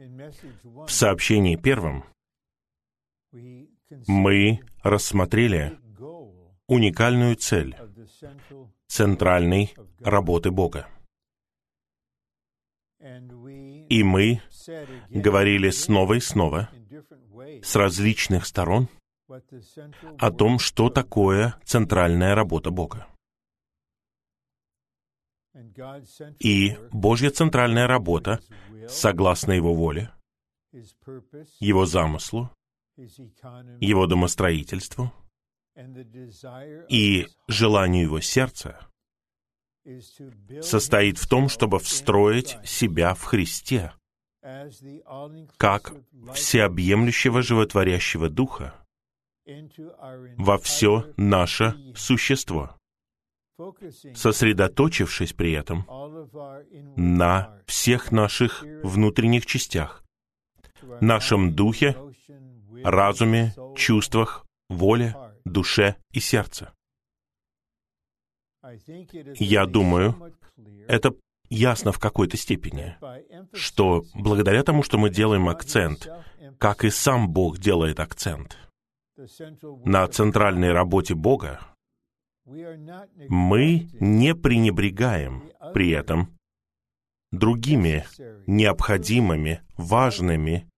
В сообщении первом мы рассмотрели уникальную цель центральной работы Бога. И мы говорили снова и снова с различных сторон о том, что такое центральная работа Бога. И Божья центральная работа, согласно Его воле, Его замыслу, Его домостроительству и желанию Его сердца, состоит в том, чтобы встроить себя в Христе, как всеобъемлющего животворящего Духа, во все наше существо, сосредоточившись при этом на всех наших внутренних частях, нашем духе, разуме, чувствах, воле, душе и сердце. Я думаю, это ясно в какой-то степени, что благодаря тому, что мы делаем акцент, как и сам Бог делает акцент на центральной работе Бога, мы не пренебрегаем при этом другими необходимыми, важными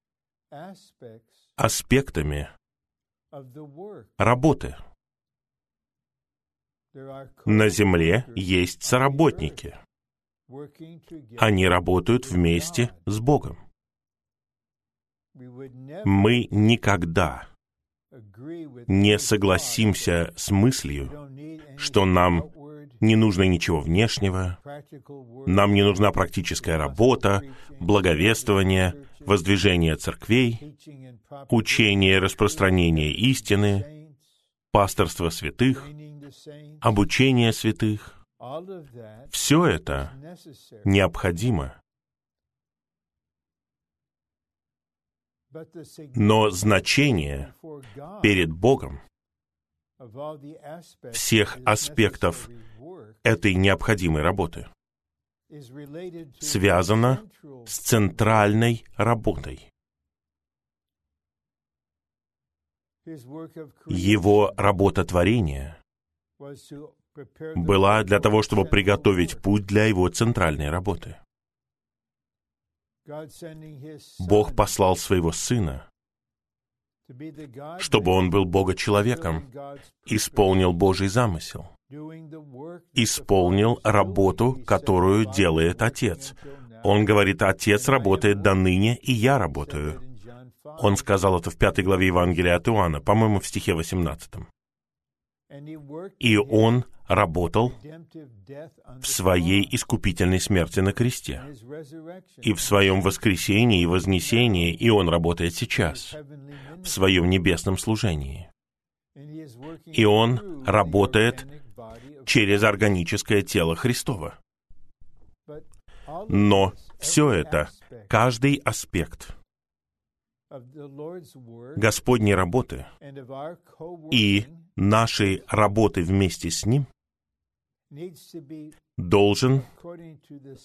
аспектами работы. На земле есть соработники. Они работают вместе с Богом. Мы никогда не согласимся с мыслью, что нам не нужно ничего внешнего, нам не нужна практическая работа, благовествование, воздвижение церквей, учение распространение истины, пасторство святых, обучение святых. Все это необходимо. Но значение перед Богом всех аспектов этой необходимой работы связано с центральной работой. Его работа творения была для того, чтобы приготовить путь для его центральной работы. Бог послал своего Сына, чтобы он был Бога-человеком, исполнил Божий замысел, исполнил работу, которую делает Отец. Он говорит, Отец работает до ныне, и я работаю. Он сказал это в пятой главе Евангелия от Иоанна, по-моему, в стихе 18. И он работал в своей искупительной смерти на кресте. И в своем воскресении и вознесении, и он работает сейчас, в своем небесном служении. И он работает через органическое тело Христова. Но все это, каждый аспект Господней работы и нашей работы вместе с Ним должен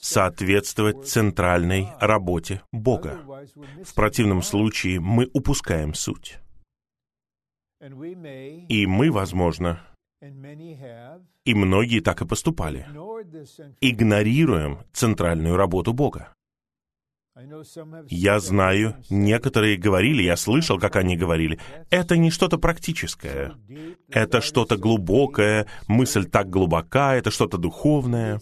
соответствовать центральной работе Бога. В противном случае мы упускаем суть. И мы, возможно, и многие так и поступали, игнорируем центральную работу Бога. Я знаю, некоторые говорили, я слышал, как они говорили, это не что-то практическое, это что-то глубокое, мысль так глубока, это что-то духовное.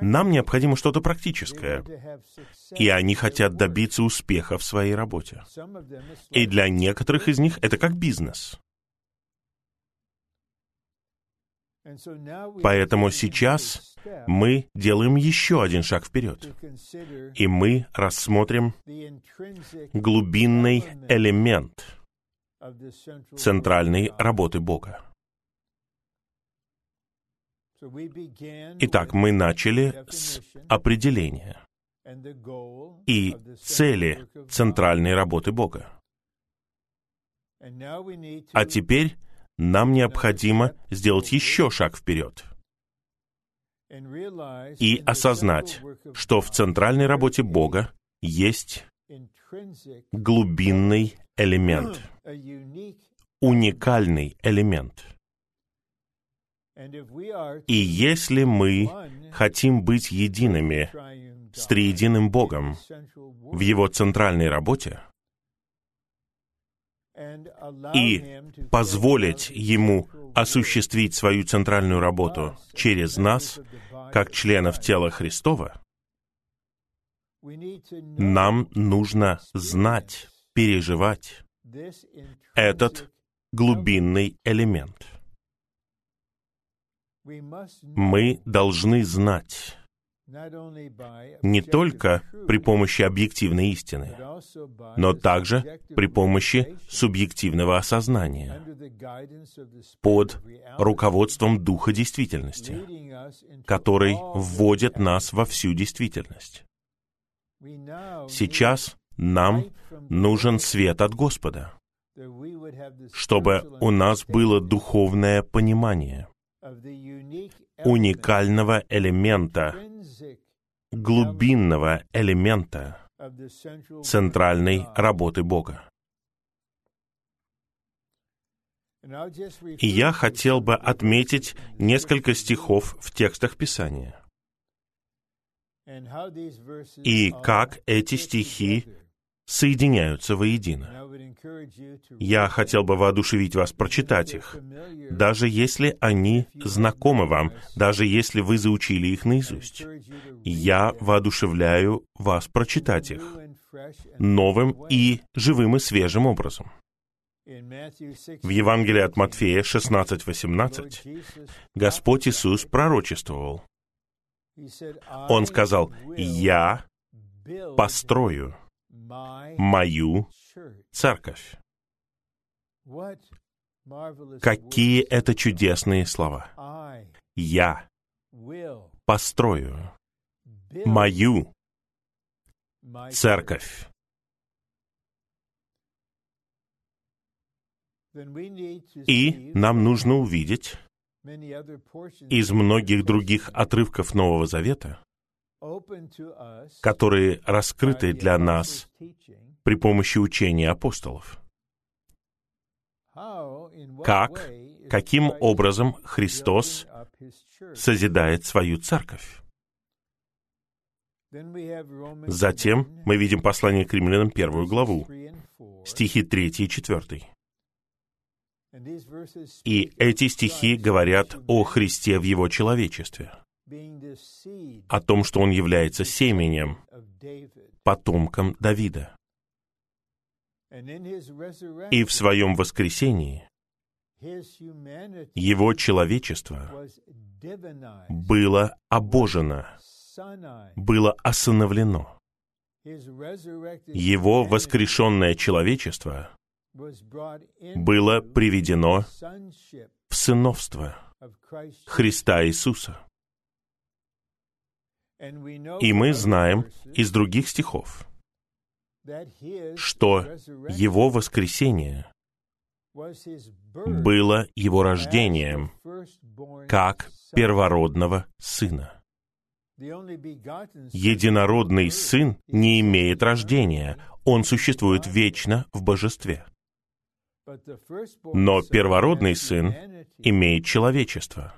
Нам необходимо что-то практическое. И они хотят добиться успеха в своей работе. И для некоторых из них это как бизнес. Поэтому сейчас мы делаем еще один шаг вперед, и мы рассмотрим глубинный элемент центральной работы Бога. Итак, мы начали с определения и цели центральной работы Бога. А теперь нам необходимо сделать еще шаг вперед и осознать, что в центральной работе Бога есть глубинный элемент, уникальный элемент. И если мы хотим быть едиными с триединым Богом в Его центральной работе и позволить Ему осуществить свою центральную работу через нас, как членов тела Христова, нам нужно знать, переживать этот глубинный элемент. Мы должны знать не только при помощи объективной истины, но также при помощи субъективного осознания, под руководством Духа действительности, который вводит нас во всю действительность. Сейчас нам нужен свет от Господа, чтобы у нас было духовное понимание уникального элемента, глубинного элемента центральной работы Бога. И я хотел бы отметить несколько стихов в текстах Писания и как эти стихи соединяются воедино. Я хотел бы воодушевить вас прочитать их, даже если они знакомы вам, даже если вы заучили их наизусть. Я воодушевляю вас прочитать их новым и живым и свежим образом. В Евангелии от Матфея 16:18 Господь Иисус пророчествовал. Он сказал, «Я построю мою церковь». Какие это чудесные слова. Я построю мою церковь. И нам нужно увидеть из многих других отрывков Нового Завета, которые раскрыты для нас при помощи учения апостолов. Как, каким образом Христос созидает свою церковь? Затем мы видим послание к римлянам первую главу, стихи 3 и 4. И эти стихи говорят о Христе в Его человечестве, о том, что Он является семенем, потомком Давида. И в Своем воскресении Его человечество было обожено, было осыновлено. Его воскрешенное человечество было приведено в сыновство Христа Иисуса. И мы знаем из других стихов, что Его воскресение было Его рождением как первородного Сына. Единородный Сын не имеет рождения, Он существует вечно в Божестве. Но первородный сын имеет человечество.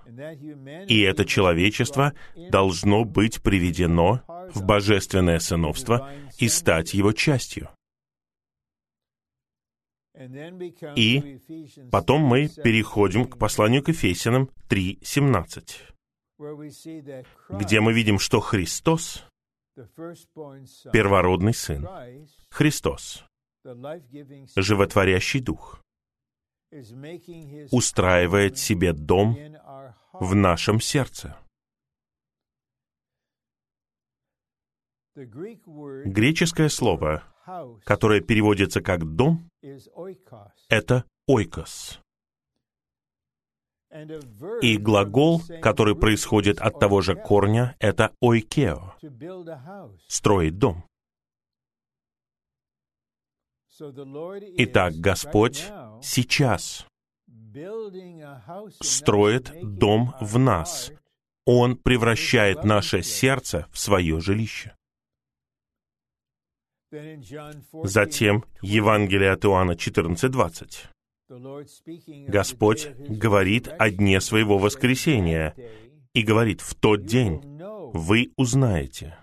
И это человечество должно быть приведено в божественное сыновство и стать его частью. И потом мы переходим к посланию к Ефесянам 3.17, где мы видим, что Христос, первородный Сын, Христос, животворящий Дух, устраивает себе дом в нашем сердце. Греческое слово, которое переводится как «дом», это «ойкос». И глагол, который происходит от того же корня, это «ойкео» — «строить дом». Итак, Господь сейчас строит дом в нас. Он превращает наше сердце в свое жилище. Затем Евангелие от Иоанна 14.20. Господь говорит о дне своего воскресения и говорит, в тот день вы узнаете.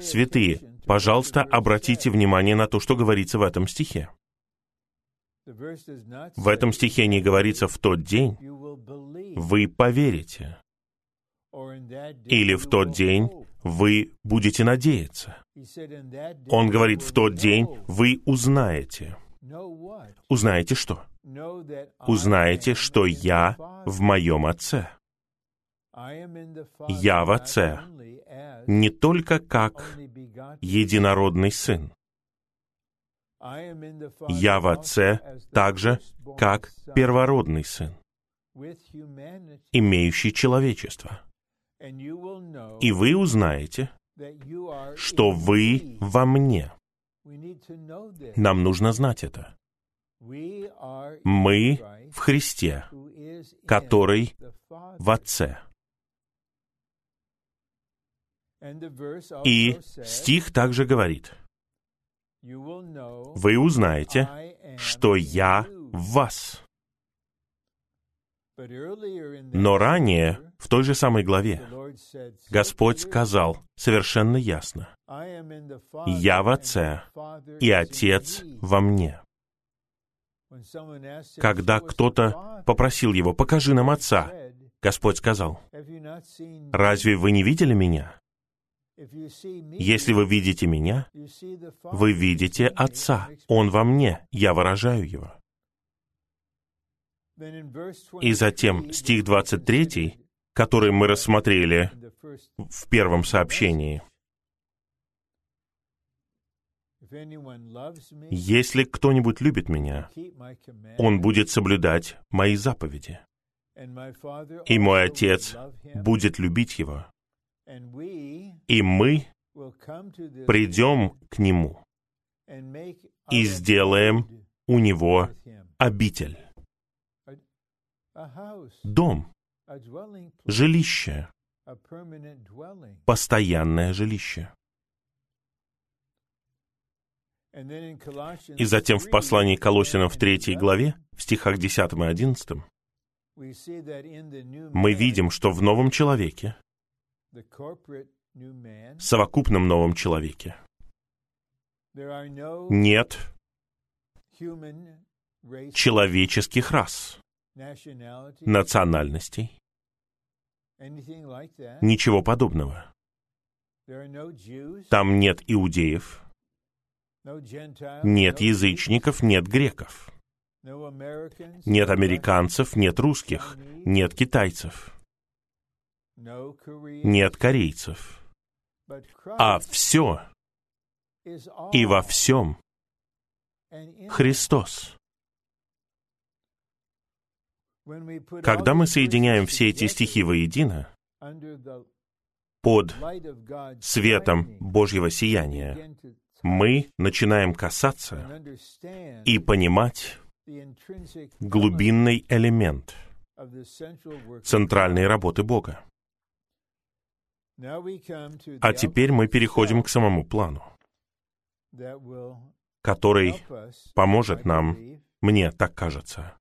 Святые, пожалуйста, обратите внимание на то, что говорится в этом стихе. В этом стихе не говорится «в тот день вы поверите» или «в тот день вы будете надеяться». Он говорит «в тот день вы узнаете». Узнаете что? Узнаете, что я в моем Отце. Я в Отце не только как единородный Сын. Я в Отце также как первородный Сын, имеющий человечество. И вы узнаете, что вы во мне. Нам нужно знать это. Мы в Христе, который в Отце. И стих также говорит, вы узнаете, что я в вас. Но ранее, в той же самой главе, Господь сказал совершенно ясно, «Я в Отце, и Отец во мне». Когда кто-то попросил его, «Покажи нам Отца», Господь сказал, «Разве вы не видели Меня? Если вы видите Меня, вы видите Отца. Он во мне, я выражаю Его». И затем стих 23, который мы рассмотрели в первом сообщении. «Если кто-нибудь любит Меня, он будет соблюдать Мои заповеди, и Мой Отец будет любить Его, и мы придем к Нему и сделаем у Него обитель» дом, жилище, постоянное жилище. И затем в послании Колосинам в третьей главе, в стихах 10 и 11, мы видим, что в новом человеке, совокупном новом человеке, нет человеческих рас национальностей. Ничего подобного. Там нет иудеев, нет язычников, нет греков, нет американцев, нет русских, нет китайцев, нет корейцев. А все и во всем Христос. Когда мы соединяем все эти стихи воедино, под светом Божьего сияния, мы начинаем касаться и понимать глубинный элемент центральной работы Бога. А теперь мы переходим к самому плану, который поможет нам, мне так кажется,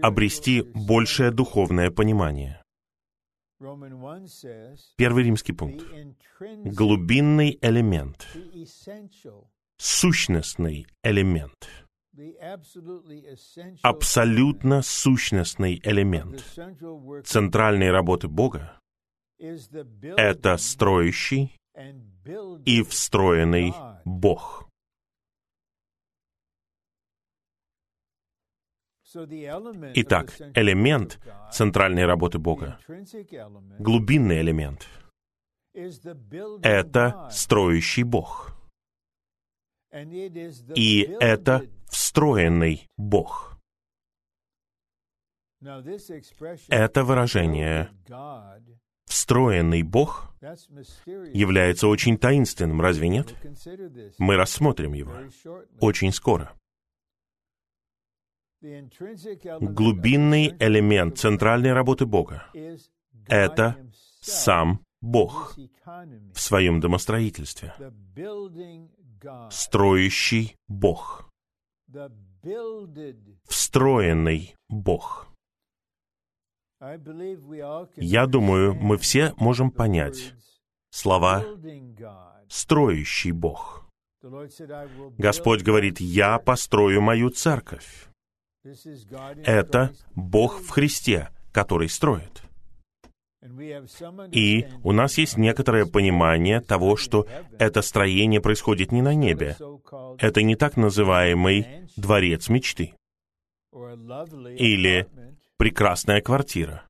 обрести большее духовное понимание. Первый римский пункт. Глубинный элемент, сущностный элемент, абсолютно сущностный элемент центральной работы Бога — это строящий и встроенный Бог — Итак, элемент центральной работы Бога, глубинный элемент, это строящий Бог. И это встроенный Бог. Это выражение «встроенный Бог» является очень таинственным, разве нет? Мы рассмотрим его очень скоро глубинный элемент центральной работы Бога — это сам Бог в своем домостроительстве. Строящий Бог. Встроенный Бог. Я думаю, мы все можем понять слова «строящий Бог». Господь говорит, «Я построю мою церковь». Это Бог в Христе, который строит. И у нас есть некоторое понимание того, что это строение происходит не на небе. Это не так называемый дворец мечты или прекрасная квартира.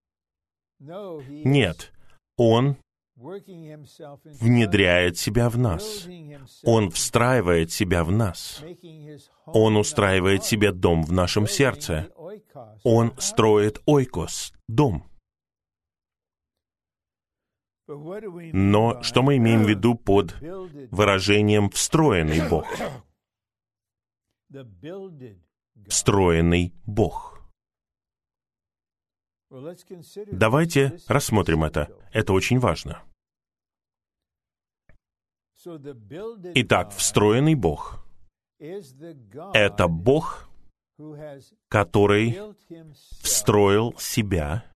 Нет, Он внедряет себя в нас. Он встраивает себя в нас. Он устраивает себе дом в нашем сердце. Он строит ойкос, дом. Но что мы имеем в виду под выражением «встроенный Бог»? Встроенный Бог. Давайте рассмотрим это. Это очень важно. Итак, встроенный Бог — это Бог, который встроил себя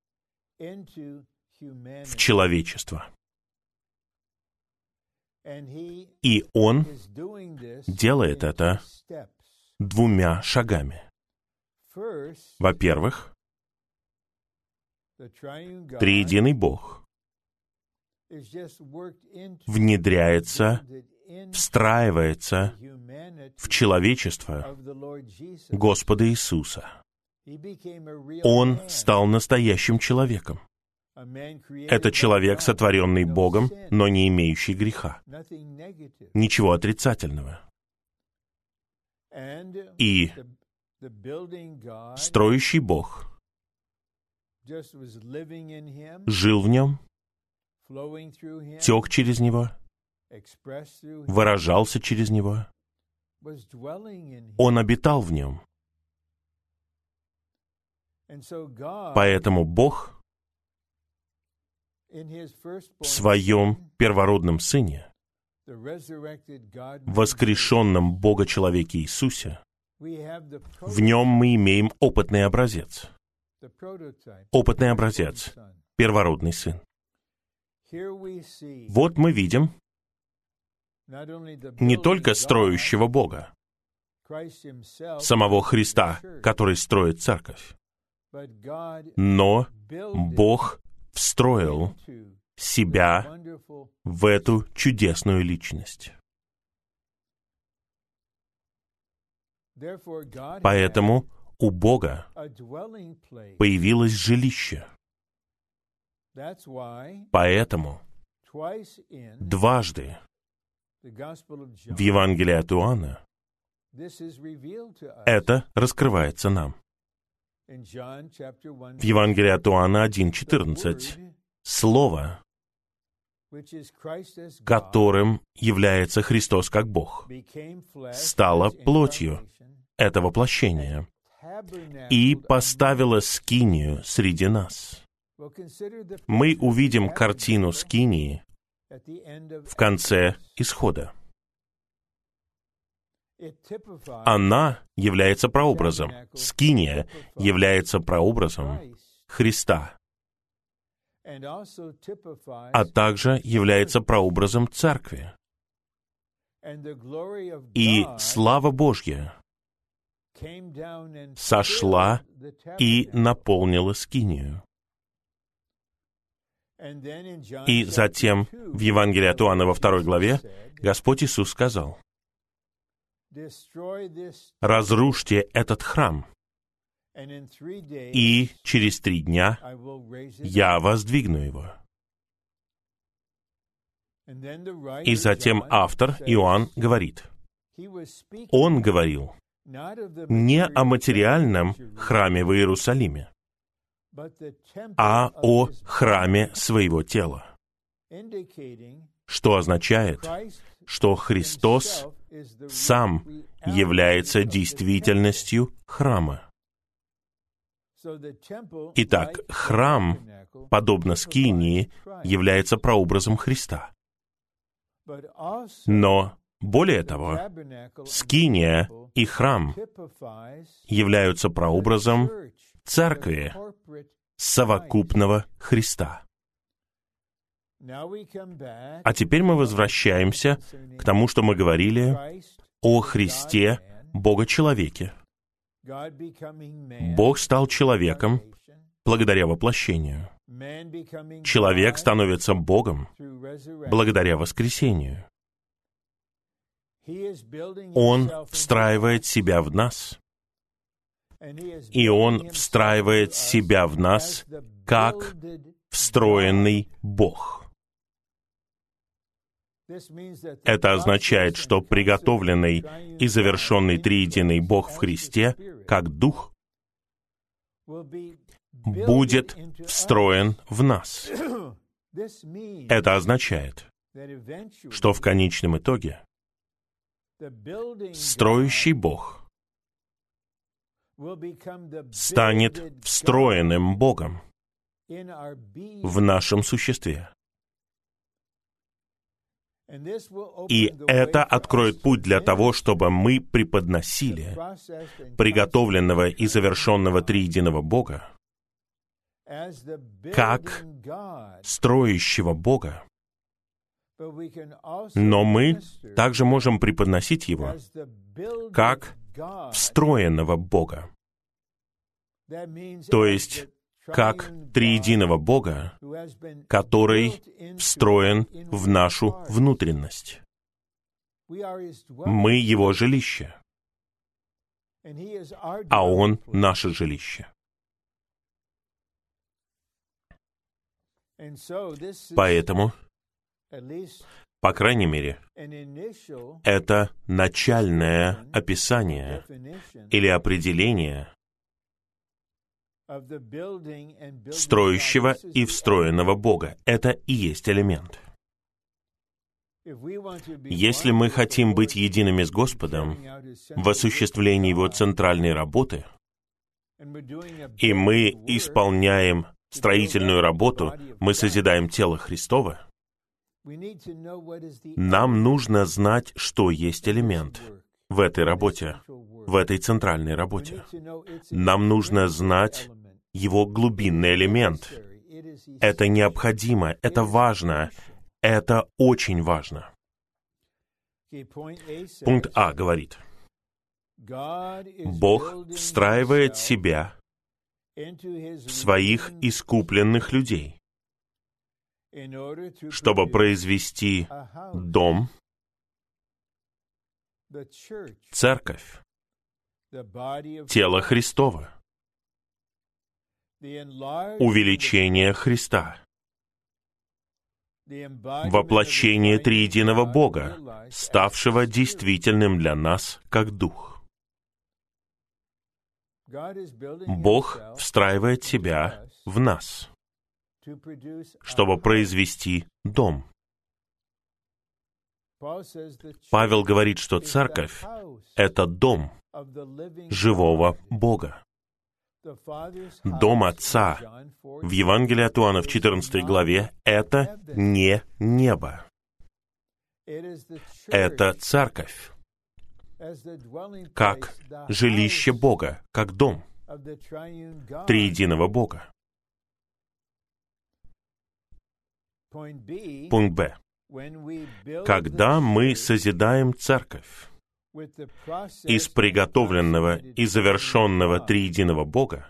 в человечество. И Он делает это двумя шагами. Во-первых, триединый Бог внедряется, встраивается в человечество Господа Иисуса. Он стал настоящим человеком. Это человек, сотворенный Богом, но не имеющий греха. Ничего отрицательного. И строящий Бог жил в нем, тек через него, выражался через него. Он обитал в нем. Поэтому Бог в своем первородном Сыне, воскрешенном Бога-человеке Иисусе, в нем мы имеем опытный образец. Опытный образец, первородный Сын. Вот мы видим не только строящего Бога, самого Христа, который строит церковь, но Бог встроил себя в эту чудесную личность. Поэтому у Бога появилось жилище. Поэтому дважды в Евангелии от Иоанна это раскрывается нам. В Евангелии от Иоанна 1.14 Слово, которым является Христос как Бог, стало плотью, это воплощение, и поставило скинию среди нас. Мы увидим картину скинии в конце исхода. Она является прообразом, скиния является прообразом Христа, а также является прообразом Церкви. И слава Божья сошла и наполнила скинию. И затем в Евангелии от Иоанна во второй главе Господь Иисус сказал, «Разрушьте этот храм, и через три дня я воздвигну его». И затем автор Иоанн говорит, он говорил не о материальном храме в Иерусалиме, а о храме своего тела, что означает, что Христос сам является действительностью храма. Итак, храм, подобно Скинии, является прообразом Христа. Но, более того, Скиния и храм являются прообразом церкви, совокупного Христа. А теперь мы возвращаемся к тому, что мы говорили о Христе, Бога-человеке. Бог стал человеком благодаря воплощению. Человек становится Богом благодаря воскресению. Он встраивает себя в нас. И Он встраивает себя в нас как встроенный Бог. Это означает, что приготовленный и завершенный триединый Бог в Христе, как Дух, будет встроен в нас. Это означает, что в конечном итоге строящий Бог станет встроенным Богом в нашем существе. И это откроет путь для того, чтобы мы преподносили приготовленного и завершенного триединого Бога как строящего Бога. Но мы также можем преподносить его как встроенного Бога. То есть как триединого Бога, который встроен в нашу внутренность. Мы Его жилище, а Он наше жилище. Поэтому, по крайней мере, это начальное описание или определение строящего и встроенного Бога. Это и есть элемент. Если мы хотим быть едиными с Господом в осуществлении Его центральной работы, и мы исполняем строительную работу, мы созидаем тело Христова, нам нужно знать, что есть элемент в этой работе, в этой центральной работе. Нам нужно знать его глубинный элемент. Это необходимо, это важно, это очень важно. Пункт А говорит, Бог встраивает себя в своих искупленных людей, чтобы произвести дом, церковь, тело Христова, увеличение Христа, воплощение триединого Бога, ставшего действительным для нас как Дух. Бог встраивает себя в нас, чтобы произвести дом. Павел говорит, что церковь — это дом живого Бога. Дом Отца в Евангелии от Иоанна в 14 главе — это не небо. Это церковь, как жилище Бога, как дом триединого Бога. Пункт Б. Когда мы созидаем церковь, из приготовленного и завершенного триединого Бога,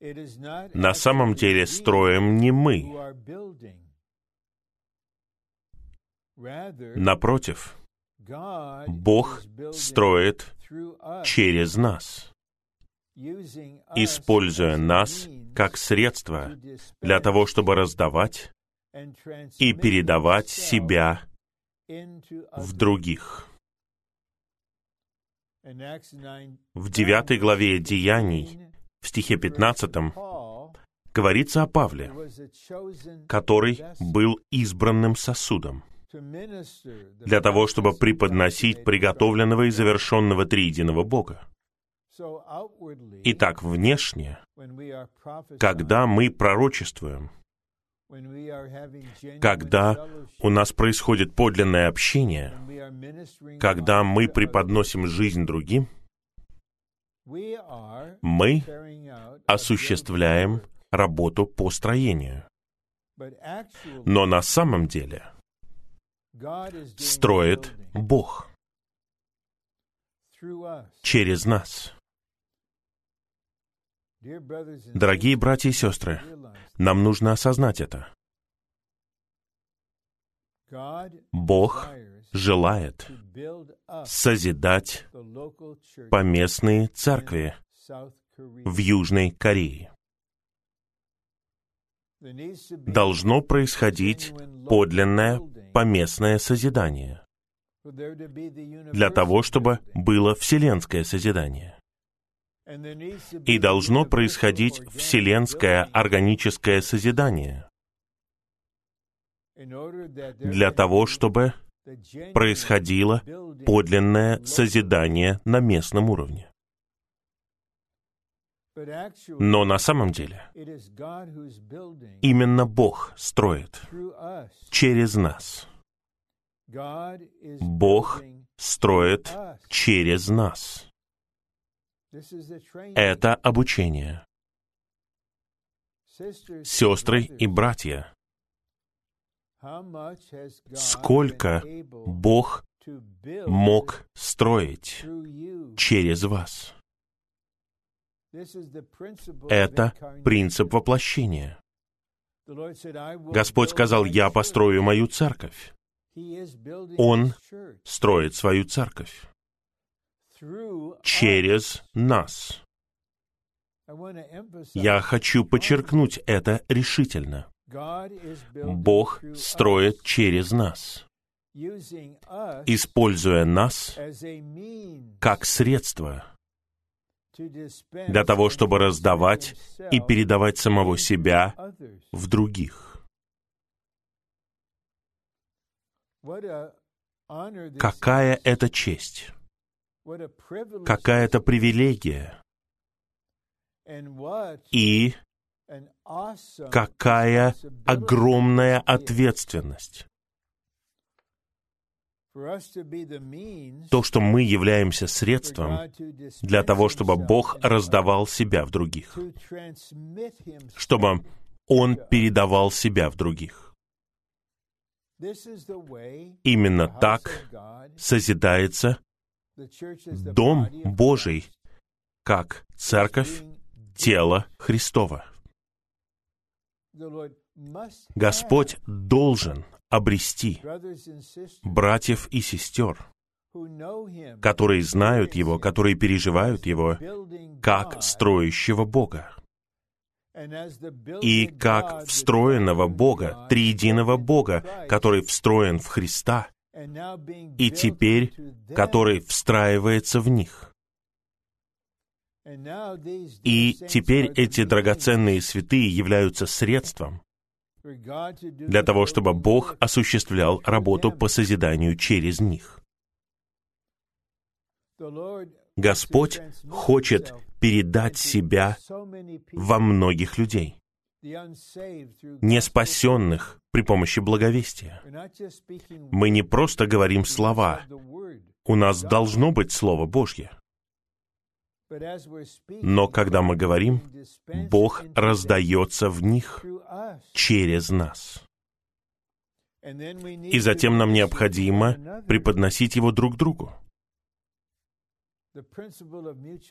на самом деле строим не мы. Напротив, Бог строит через нас, используя нас как средство для того, чтобы раздавать и передавать себя в других. В девятой главе Деяний, в стихе 15, говорится о Павле, который был избранным сосудом для того, чтобы преподносить приготовленного и завершенного триединого Бога. Итак, внешне, когда мы пророчествуем, когда у нас происходит подлинное общение, когда мы преподносим жизнь другим, мы осуществляем работу по строению. Но на самом деле строит Бог через нас. Дорогие братья и сестры, нам нужно осознать это. Бог желает созидать поместные церкви в Южной Корее. Должно происходить подлинное поместное созидание для того, чтобы было вселенское созидание. И должно происходить вселенское органическое созидание для того, чтобы происходило подлинное созидание на местном уровне. Но на самом деле именно Бог строит через нас. Бог строит через нас. Это обучение. Сестры и братья, сколько Бог мог строить через вас? Это принцип воплощения. Господь сказал, «Я построю мою церковь». Он строит свою церковь через нас. Я хочу подчеркнуть это решительно. Бог строит через нас, используя нас как средство для того, чтобы раздавать и передавать самого себя в других. Какая это честь! Какая это привилегия! И какая огромная ответственность! То, что мы являемся средством для того, чтобы Бог раздавал себя в других, чтобы Он передавал себя в других. Именно так созидается Дом Божий, как церковь, тело Христова. Господь должен обрести братьев и сестер, которые знают Его, которые переживают Его, как строящего Бога. И как встроенного Бога, триединого Бога, который встроен в Христа, и теперь который встраивается в них. И теперь эти драгоценные святые являются средством, для того, чтобы Бог осуществлял работу по созиданию через них. Господь хочет передать себя во многих людей, не спасенных при помощи благовестия. Мы не просто говорим слова, у нас должно быть Слово Божье. Но когда мы говорим, Бог раздается в них через нас. И затем нам необходимо преподносить его друг другу.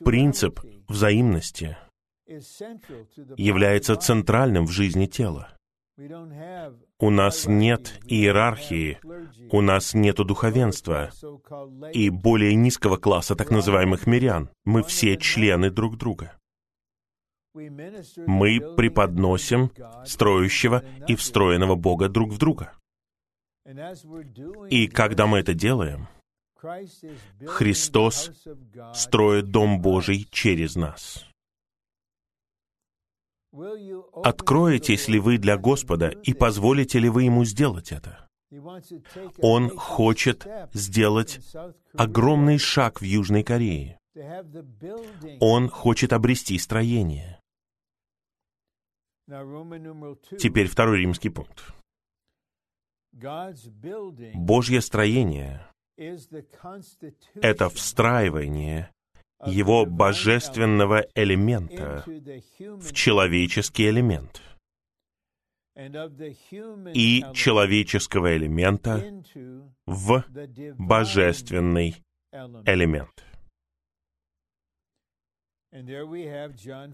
Принцип взаимности является центральным в жизни тела. У нас нет иерархии, у нас нет духовенства и более низкого класса так называемых мирян. Мы все члены друг друга. Мы преподносим строящего и встроенного Бога друг в друга. И когда мы это делаем, Христос строит Дом Божий через нас. Откроетесь ли вы для Господа и позволите ли вы Ему сделать это? Он хочет сделать огромный шаг в Южной Корее. Он хочет обрести строение. Теперь второй римский пункт. Божье строение — это встраивание его божественного элемента в человеческий элемент и человеческого элемента в божественный элемент.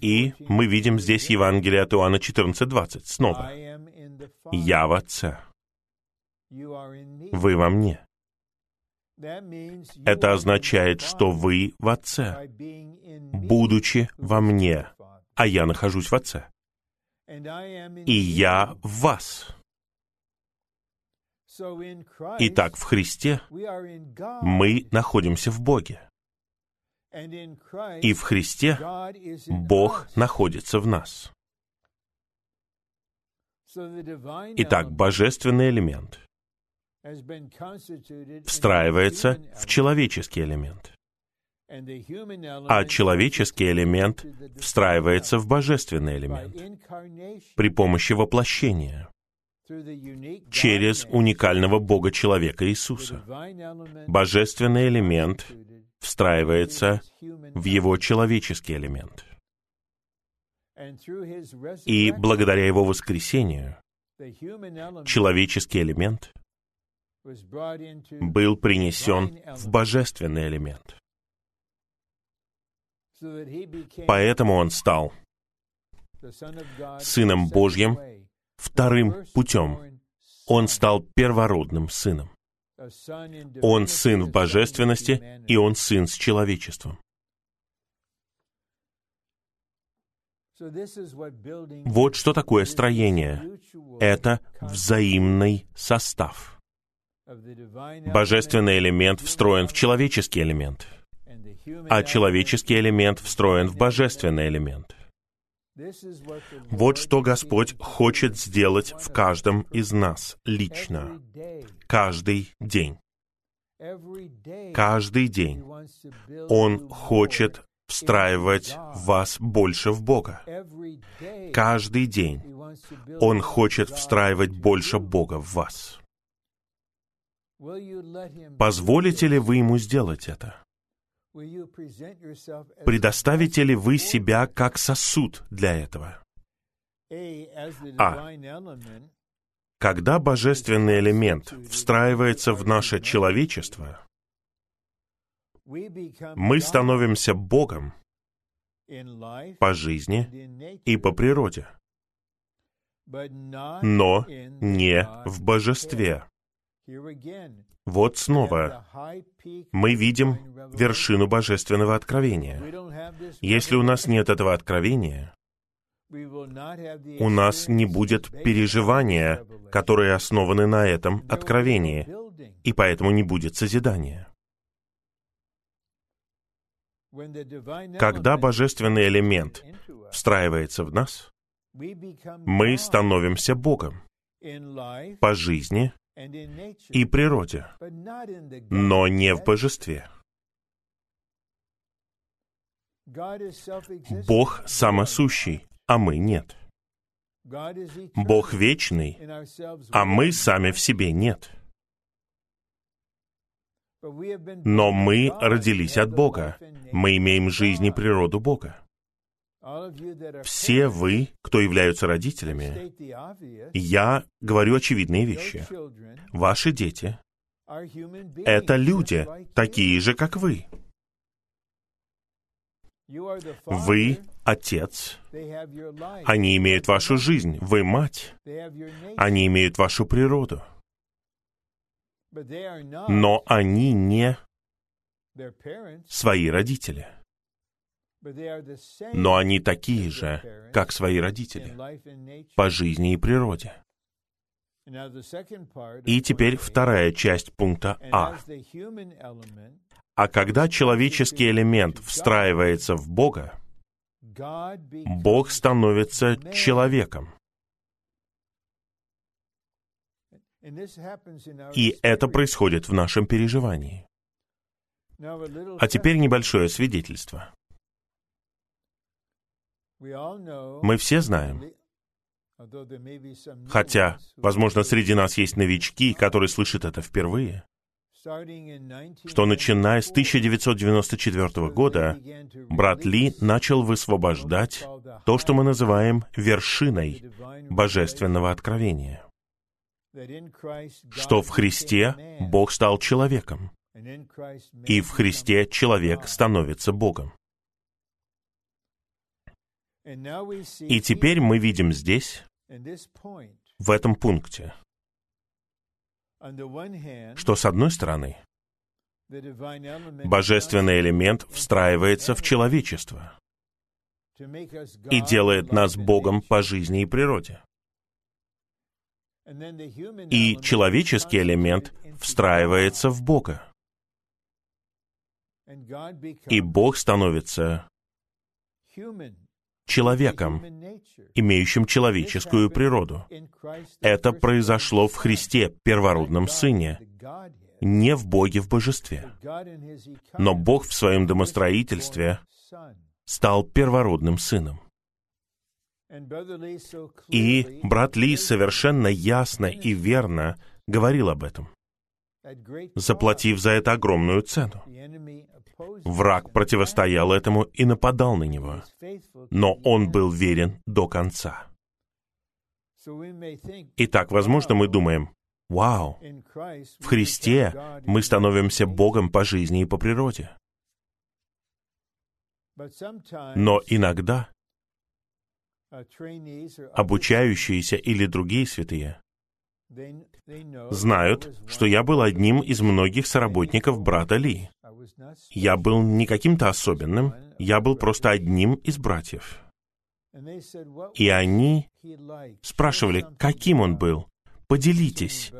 И мы видим здесь Евангелие от Иоанна 14.20 снова. «Я в Отце, вы во мне». Это означает, что вы в Отце, будучи во мне, а я нахожусь в Отце. И я в вас. Итак, в Христе мы находимся в Боге. И в Христе Бог находится в нас. Итак, божественный элемент встраивается в человеческий элемент, а человеческий элемент встраивается в божественный элемент при помощи воплощения через уникального Бога-человека Иисуса. Божественный элемент встраивается в его человеческий элемент. И благодаря его воскресению человеческий элемент был принесен в божественный элемент. Поэтому он стал Сыном Божьим вторым путем. Он стал первородным сыном. Он сын в божественности, и он сын с человечеством. Вот что такое строение. Это взаимный состав. Божественный элемент встроен в человеческий элемент, а человеческий элемент встроен в божественный элемент. Вот что Господь хочет сделать в каждом из нас лично, каждый день. Каждый день Он хочет встраивать вас больше в Бога. Каждый день Он хочет встраивать больше Бога в вас. Позволите ли вы Ему сделать это? Предоставите ли вы себя как сосуд для этого? А. Когда божественный элемент встраивается в наше человечество, мы становимся Богом по жизни и по природе, но не в божестве. Вот снова мы видим вершину божественного откровения. Если у нас нет этого откровения, у нас не будет переживания, которые основаны на этом откровении, и поэтому не будет созидания. Когда божественный элемент встраивается в нас, мы становимся Богом по жизни и природе, но не в божестве. Бог самосущий, а мы нет. Бог вечный, а мы сами в себе нет. Но мы родились от Бога. Мы имеем жизнь и природу Бога. Все вы, кто являются родителями, я говорю очевидные вещи. Ваши дети — это люди, такие же, как вы. Вы — отец. Они имеют вашу жизнь. Вы — мать. Они имеют вашу природу. Но они не свои родители но они такие же, как свои родители, по жизни и природе. И теперь вторая часть пункта А. А когда человеческий элемент встраивается в Бога, Бог становится человеком. И это происходит в нашем переживании. А теперь небольшое свидетельство. Мы все знаем, хотя, возможно, среди нас есть новички, которые слышат это впервые, что начиная с 1994 года брат Ли начал высвобождать то, что мы называем вершиной божественного откровения, что в Христе Бог стал человеком, и в Христе человек становится Богом. И теперь мы видим здесь, в этом пункте, что с одной стороны, божественный элемент встраивается в человечество и делает нас Богом по жизни и природе. И человеческий элемент встраивается в Бога. И Бог становится человеком, имеющим человеческую природу. Это произошло в Христе, первородном Сыне, не в Боге в божестве. Но Бог в своем домостроительстве стал первородным Сыном. И брат Ли совершенно ясно и верно говорил об этом, заплатив за это огромную цену. Враг противостоял этому и нападал на него, но он был верен до конца. Итак, возможно, мы думаем, «Вау, в Христе мы становимся Богом по жизни и по природе». Но иногда обучающиеся или другие святые знают, что я был одним из многих соработников брата Ли. Я был не каким-то особенным, я был просто одним из братьев. И они спрашивали, каким он был. Поделитесь.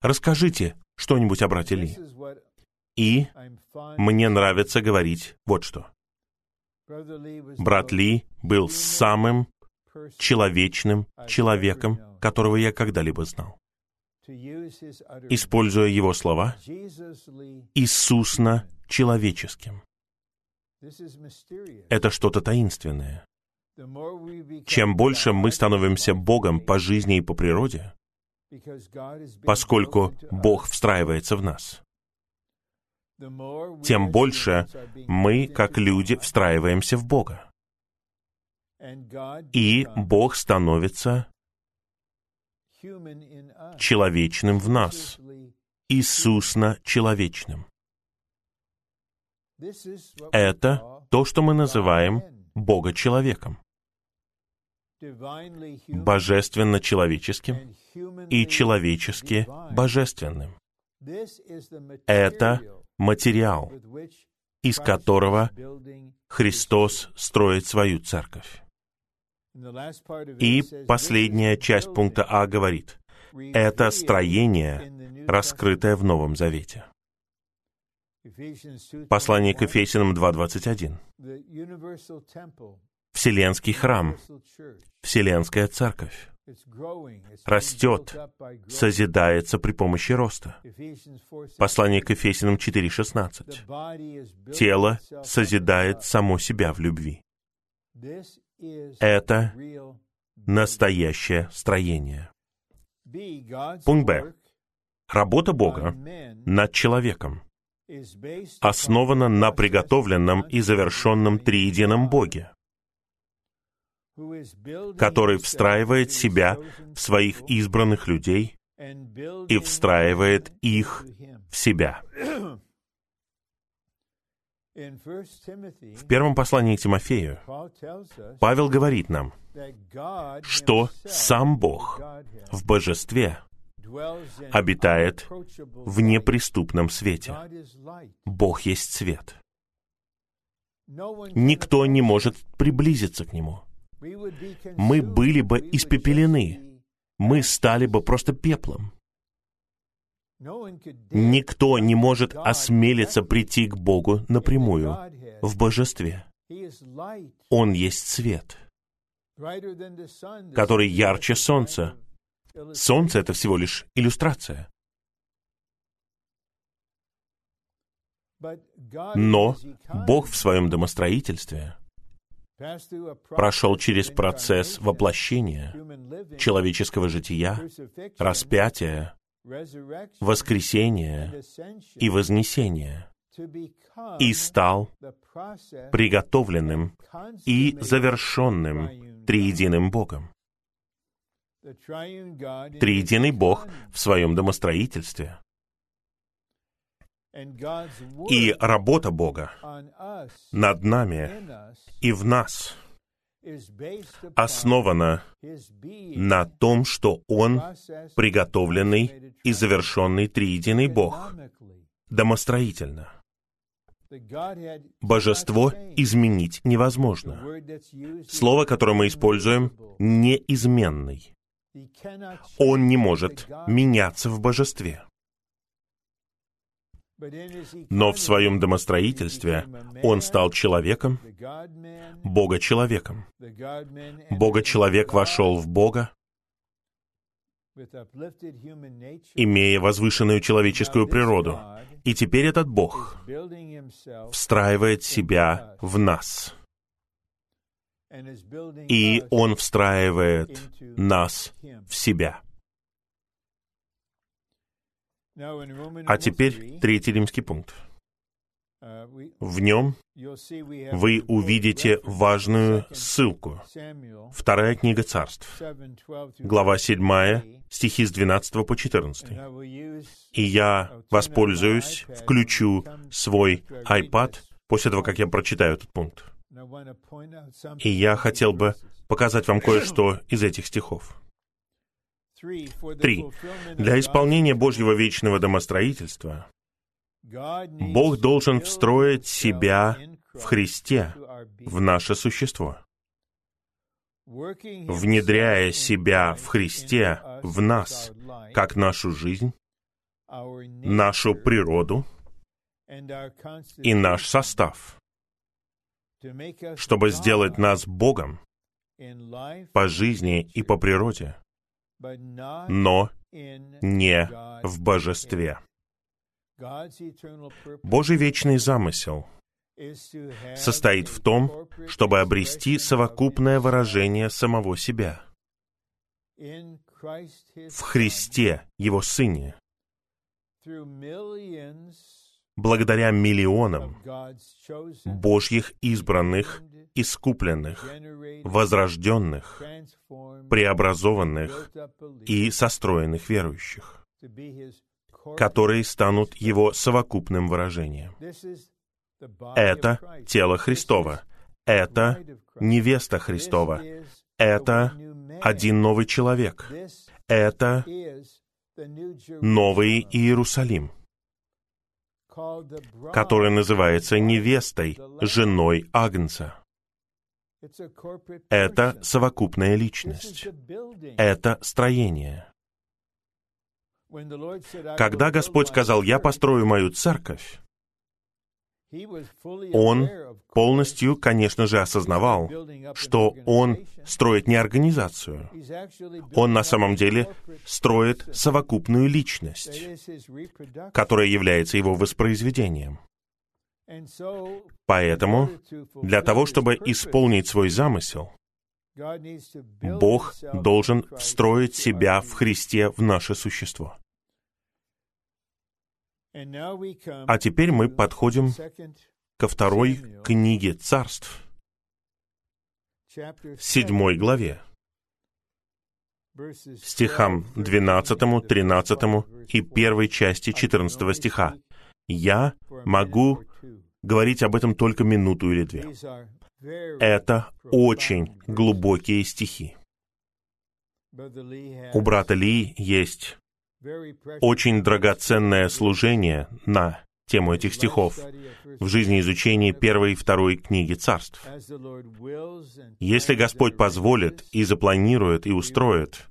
Расскажите что-нибудь о брате Ли. И мне нравится говорить вот что. Брат Ли был самым человечным человеком, которого я когда-либо знал. Используя его слова, Иисусно человеческим. Это что-то таинственное. Чем больше мы становимся Богом по жизни и по природе, поскольку Бог встраивается в нас, тем больше мы, как люди, встраиваемся в Бога. И Бог становится человечным в нас, Иисусно-человечным. Это то, что мы называем Бога-человеком. Божественно-человеческим и человечески-божественным. Это материал, из которого Христос строит свою церковь. И последняя часть пункта А говорит, это строение, раскрытое в Новом Завете. Послание к Ефесянам 2.21. Вселенский храм, Вселенская церковь растет, созидается при помощи роста. Послание к Ефесянам 4.16. Тело созидает само себя в любви. Это настоящее строение. Пункт Б. Работа Бога над человеком основана на приготовленном и завершенном триедином Боге, который встраивает себя в своих избранных людей и встраивает их в себя. В первом послании к Тимофею Павел говорит нам, что сам Бог в божестве обитает в неприступном свете. Бог есть свет. Никто не может приблизиться к Нему. Мы были бы испепелены. Мы стали бы просто пеплом. Никто не может осмелиться прийти к Богу напрямую, в божестве. Он есть свет, который ярче солнца. Солнце — это всего лишь иллюстрация. Но Бог в своем домостроительстве прошел через процесс воплощения человеческого жития, распятия, воскресения и вознесения. и стал приготовленным и завершенным триединым Богом. Триединый Бог в своем домостроительстве. И работа Бога над нами и в нас основана на том, что Он приготовленный и завершенный триединый Бог домостроительно. Божество изменить невозможно. Слово, которое мы используем, неизменный. Он не может меняться в божестве. Но в своем домостроительстве он стал человеком, Бога-человеком. Бога-человек вошел в Бога, имея возвышенную человеческую природу. И теперь этот Бог встраивает себя в нас. И Он встраивает нас в себя. А теперь третий римский пункт. В нем вы увидите важную ссылку. Вторая книга царств, глава 7, стихи с 12 по 14. И я воспользуюсь, включу свой iPad после того, как я прочитаю этот пункт. И я хотел бы показать вам кое-что из этих стихов. Три. Для исполнения Божьего вечного домостроительства Бог должен встроить себя в Христе, в наше существо. Внедряя себя в Христе, в нас, как нашу жизнь, нашу природу и наш состав, чтобы сделать нас Богом по жизни и по природе, но не в божестве. Божий вечный замысел состоит в том, чтобы обрести совокупное выражение самого себя. В Христе, Его Сыне, благодаря миллионам Божьих избранных, искупленных, возрожденных, преобразованных и состроенных верующих, которые станут его совокупным выражением. Это тело Христово, это невеста Христова, это один новый человек, это новый Иерусалим, который называется невестой, женой Агнца. Это совокупная личность. Это строение. Когда Господь сказал, «Я построю мою церковь», он полностью, конечно же, осознавал, что он строит не организацию. Он на самом деле строит совокупную личность, которая является его воспроизведением. Поэтому, для того, чтобы исполнить свой замысел, Бог должен встроить себя в Христе в наше существо. А теперь мы подходим ко второй книге царств, седьмой главе, стихам 12, 13 и первой части 14 стиха. Я могу говорить об этом только минуту или две. Это очень глубокие стихи. У брата Ли есть очень драгоценное служение на тему этих стихов в жизни изучения первой и второй книги царств. Если Господь позволит и запланирует и устроит,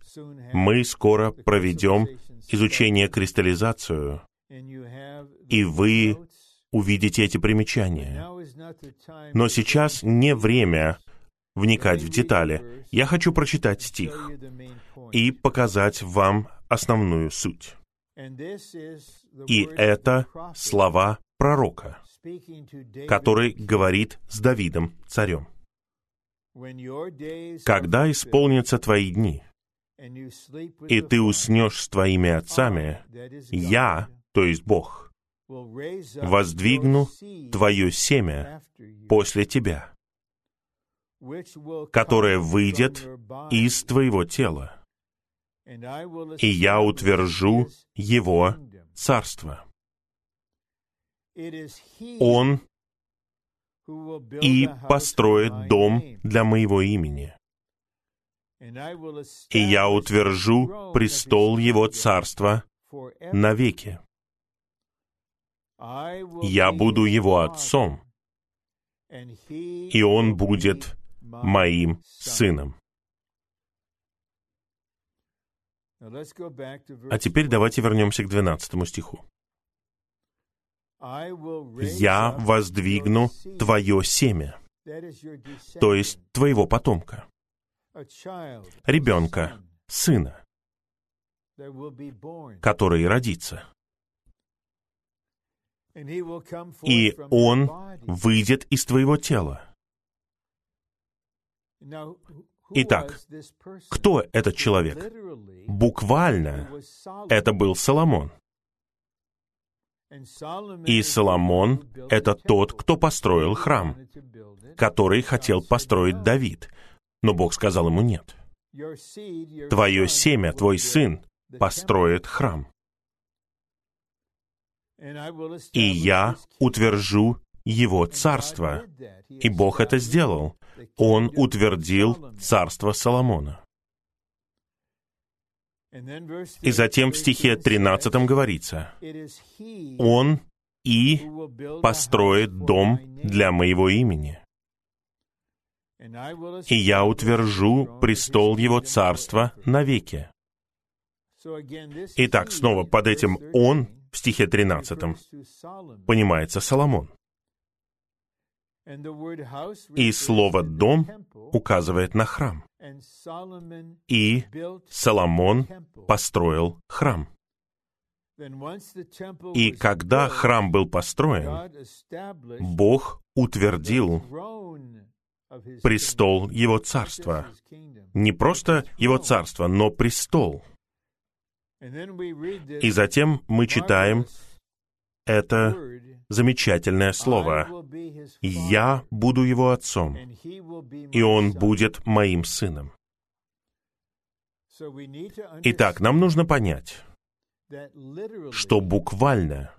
мы скоро проведем изучение кристаллизацию, и вы увидите эти примечания. Но сейчас не время вникать в детали. Я хочу прочитать стих и показать вам основную суть. И это слова пророка, который говорит с Давидом, царем. Когда исполнятся твои дни, и ты уснешь с твоими отцами, я, то есть Бог, воздвигну твое семя после тебя, которое выйдет из твоего тела, и я утвержу его царство. Он и построит дом для моего имени. И я утвержу престол его царства навеки. Я буду его отцом, и он будет моим сыном. А теперь давайте вернемся к 12 стиху. «Я воздвигну твое семя», то есть твоего потомка, ребенка, сына, который родится. И он выйдет из твоего тела. Итак, кто этот человек? Буквально это был Соломон. И Соломон — это тот, кто построил храм, который хотел построить Давид. Но Бог сказал ему нет. Твое семя, твой сын, построит храм. И я утвержу его царство. И Бог это сделал. Он утвердил царство Соломона. И затем в стихе 13 говорится, «Он и построит дом для моего имени, и я утвержу престол его царства навеки». Итак, снова под этим «он» в стихе 13 понимается Соломон. И слово «дом» указывает на храм. И Соломон построил храм. И когда храм был построен, Бог утвердил престол Его царства. Не просто Его царство, но престол. И затем мы читаем это замечательное слово. «Я буду его отцом, и он будет моим сыном». Итак, нам нужно понять, что буквально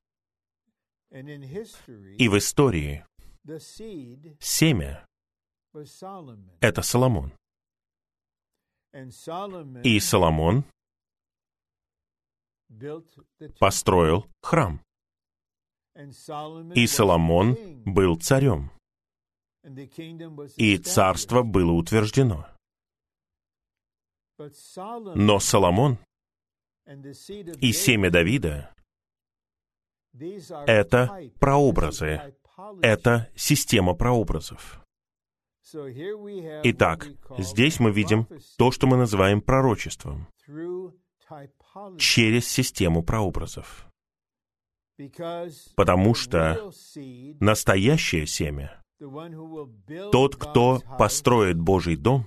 и в истории семя — это Соломон. И Соломон построил храм. И Соломон был царем. И царство было утверждено. Но Соломон и семя Давида — это прообразы, это система прообразов. Итак, здесь мы видим то, что мы называем пророчеством через систему прообразов. Потому что настоящее семя, тот, кто построит Божий дом,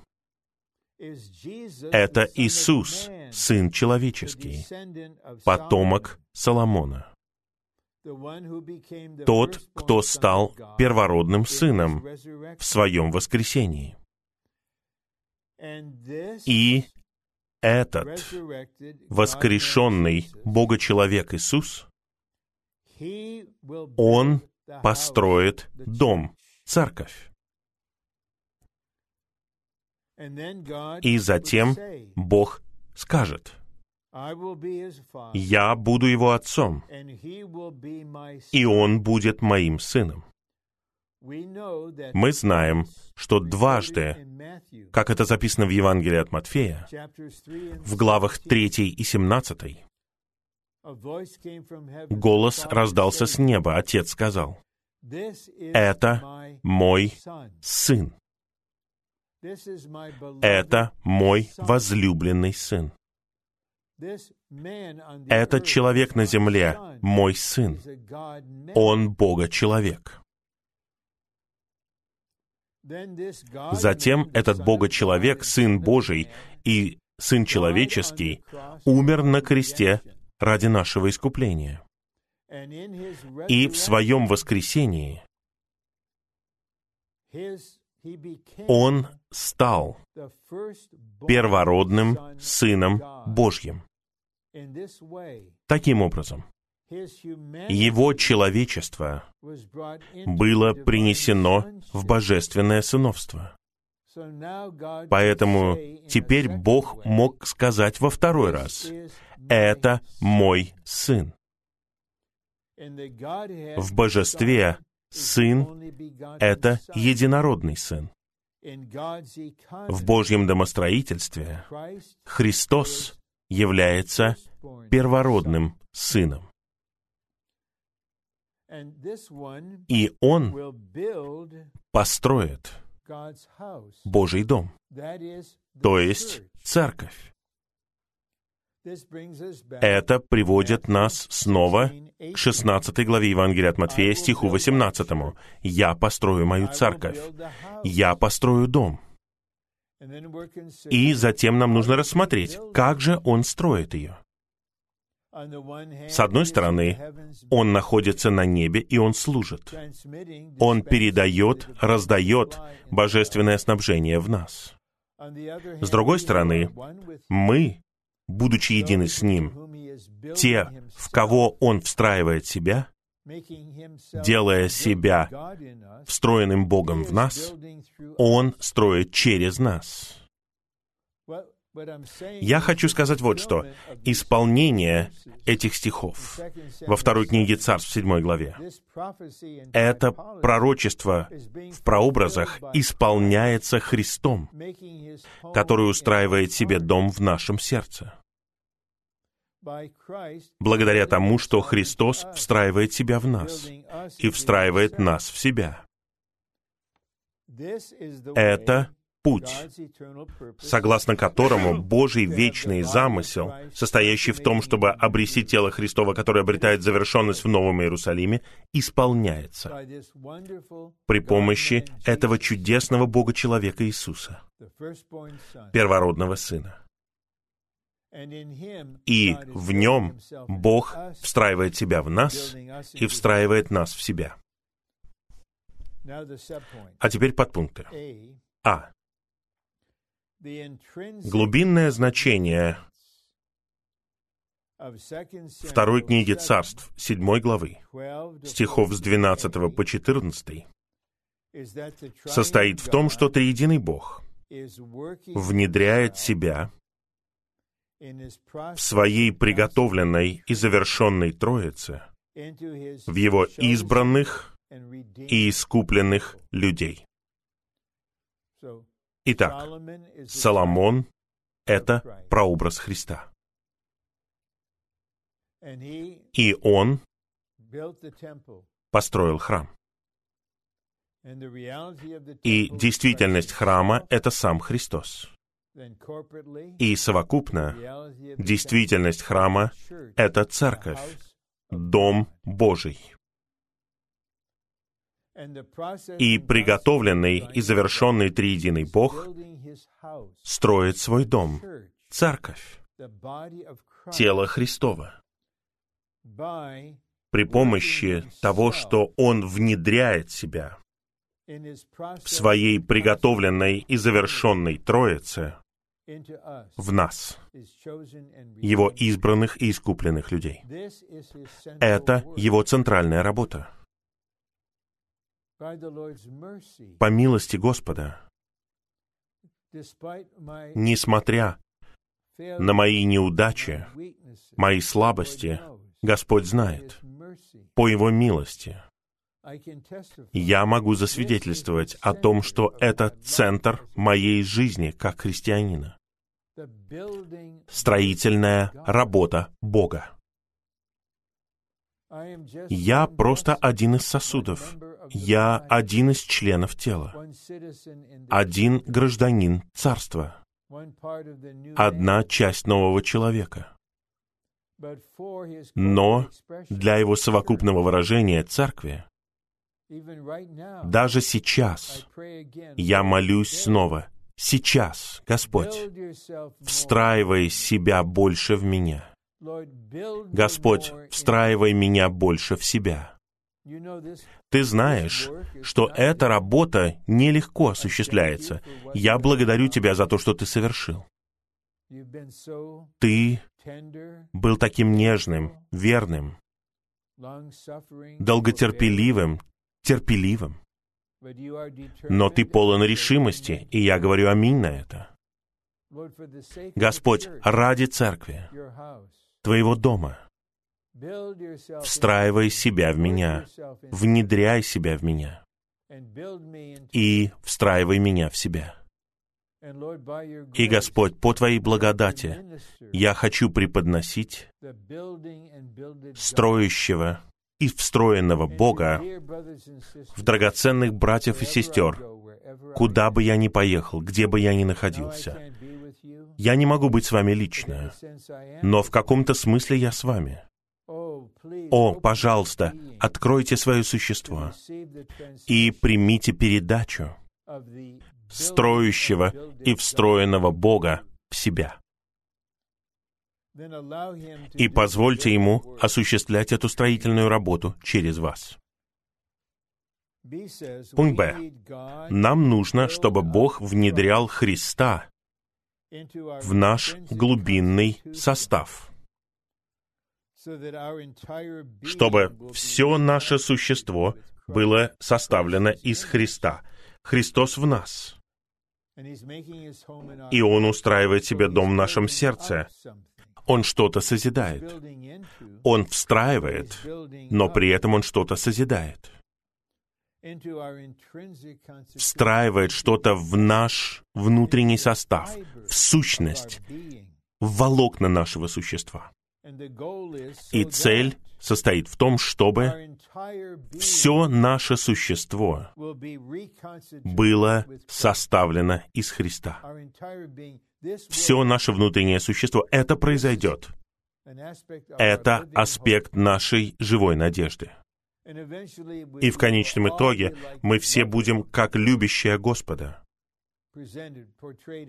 это Иисус, Сын Человеческий, потомок Соломона. Тот, кто стал первородным сыном в своем воскресении. И этот воскрешенный Бога-человек Иисус, Он построит дом, церковь. И затем Бог скажет, «Я буду его отцом, и он будет моим сыном». Мы знаем, что дважды, как это записано в Евангелии от Матфея, в главах 3 и 17, голос раздался с неба, Отец сказал, «Это мой сын, это мой возлюбленный сын, Этот человек на земле — мой сын. Он Бога-человек. Затем этот Бога-человек, Сын Божий и Сын Человеческий, умер на кресте ради нашего искупления. И в своем воскресении он стал первородным Сыном Божьим. Таким образом, его человечество было принесено в божественное сыновство. Поэтому теперь Бог мог сказать во второй раз, «Это мой сын». В божестве сын — это единородный сын. В Божьем домостроительстве Христос является первородным сыном. И он построит Божий дом, то есть церковь. Это приводит нас снова к 16 главе Евангелия от Матфея, стиху 18. «Я построю мою церковь, я построю дом». И затем нам нужно рассмотреть, как же он строит ее. С одной стороны, Он находится на небе, и Он служит. Он передает, раздает божественное снабжение в нас. С другой стороны, мы, будучи едины с Ним, те, в кого Он встраивает себя, делая себя встроенным Богом в нас, Он строит через нас. Я хочу сказать вот что. Исполнение этих стихов во второй книге Царств, в седьмой главе, это пророчество в прообразах исполняется Христом, который устраивает себе дом в нашем сердце. Благодаря тому, что Христос встраивает себя в нас и встраивает нас в себя. Это путь, согласно которому Божий вечный замысел, состоящий в том, чтобы обрести тело Христова, которое обретает завершенность в Новом Иерусалиме, исполняется при помощи этого чудесного Бога-человека Иисуса, первородного Сына. И в нем Бог встраивает себя в нас и встраивает нас в себя. А теперь подпункты. А глубинное значение второй книги царств, седьмой главы, стихов с 12 по 14, состоит в том, что Триединый Бог внедряет себя в своей приготовленной и завершенной Троице в Его избранных и искупленных людей. Итак, Соломон — это прообраз Христа. И он построил храм. И действительность храма — это сам Христос. И совокупно действительность храма — это церковь, дом Божий и приготовленный и завершенный триединый Бог строит свой дом, церковь, тело Христова, при помощи того, что Он внедряет себя в своей приготовленной и завершенной Троице в нас, Его избранных и искупленных людей. Это Его центральная работа — по милости Господа, несмотря на мои неудачи, мои слабости, Господь знает, по Его милости, я могу засвидетельствовать о том, что это центр моей жизни как христианина. Строительная работа Бога. Я просто один из сосудов. Я один из членов тела. Один гражданин царства. Одна часть нового человека. Но для его совокупного выражения церкви, даже сейчас, я молюсь снова, сейчас, Господь, встраивай себя больше в меня. Господь, встраивай меня больше в себя. Ты знаешь, что эта работа нелегко осуществляется. Я благодарю Тебя за то, что Ты совершил. Ты был таким нежным, верным, долготерпеливым, терпеливым. Но Ты полон решимости, и я говорю аминь на это. Господь, ради церкви, Твоего дома, встраивай себя в меня, внедряй себя в меня и встраивай меня в себя. И, Господь, по Твоей благодати я хочу преподносить строящего и встроенного Бога в драгоценных братьев и сестер, куда бы я ни поехал, где бы я ни находился. Я не могу быть с вами лично, но в каком-то смысле я с вами. О, пожалуйста, откройте свое существо и примите передачу строящего и встроенного Бога в себя. И позвольте Ему осуществлять эту строительную работу через вас. Пункт Б. Нам нужно, чтобы Бог внедрял Христа в наш глубинный состав — чтобы все наше существо было составлено из Христа. Христос в нас. И Он устраивает себе дом в нашем сердце. Он что-то созидает. Он встраивает, но при этом Он что-то созидает. Встраивает что-то в наш внутренний состав, в сущность, в волокна нашего существа. И цель состоит в том, чтобы все наше существо было составлено из Христа. Все наше внутреннее существо. Это произойдет. Это аспект нашей живой надежды. И в конечном итоге мы все будем как любящая Господа,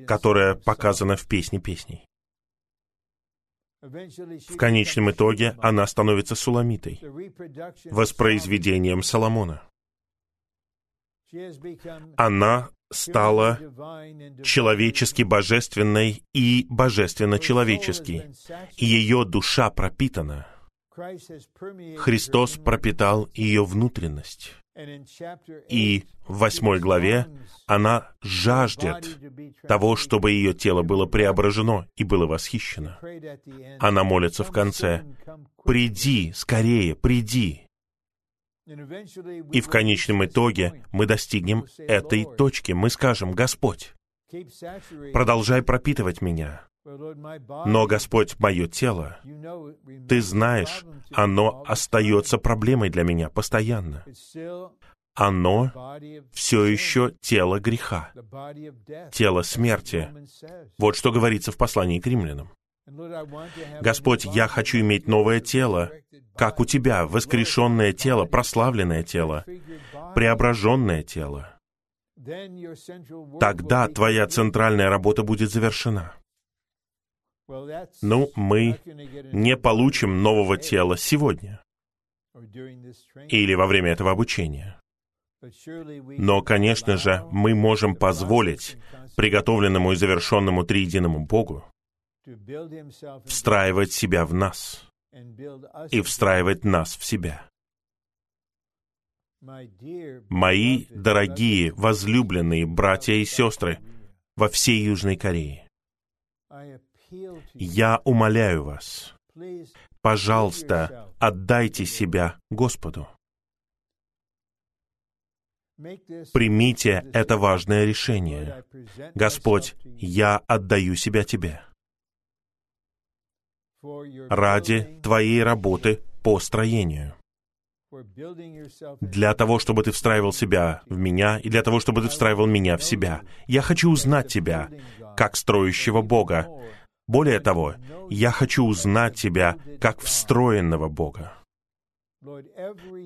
которая показана в песне песней. В конечном итоге она становится суламитой, воспроизведением Соломона. Она стала человечески божественной и божественно-человеческой. Ее душа пропитана. Христос пропитал ее внутренность. И в восьмой главе она жаждет того, чтобы ее тело было преображено и было восхищено. Она молится в конце, «Приди, скорее, приди!» И в конечном итоге мы достигнем этой точки. Мы скажем, «Господь, продолжай пропитывать меня, но, Господь, мое тело, Ты знаешь, оно остается проблемой для меня постоянно. Оно все еще тело греха, тело смерти. Вот что говорится в послании к римлянам. Господь, я хочу иметь новое тело, как у Тебя, воскрешенное тело, прославленное тело, преображенное тело. Тогда Твоя центральная работа будет завершена. Ну, мы не получим нового тела сегодня или во время этого обучения. Но, конечно же, мы можем позволить приготовленному и завершенному триединому Богу встраивать себя в нас и встраивать нас в себя. Мои дорогие, возлюбленные братья и сестры во всей Южной Корее, я умоляю вас, пожалуйста, отдайте себя Господу. Примите это важное решение. Господь, я отдаю себя Тебе. Ради Твоей работы по строению. Для того, чтобы Ты встраивал себя в меня, и для того, чтобы Ты встраивал меня в себя. Я хочу узнать Тебя, как строящего Бога, Более того, я хочу узнать Тебя как встроенного Бога.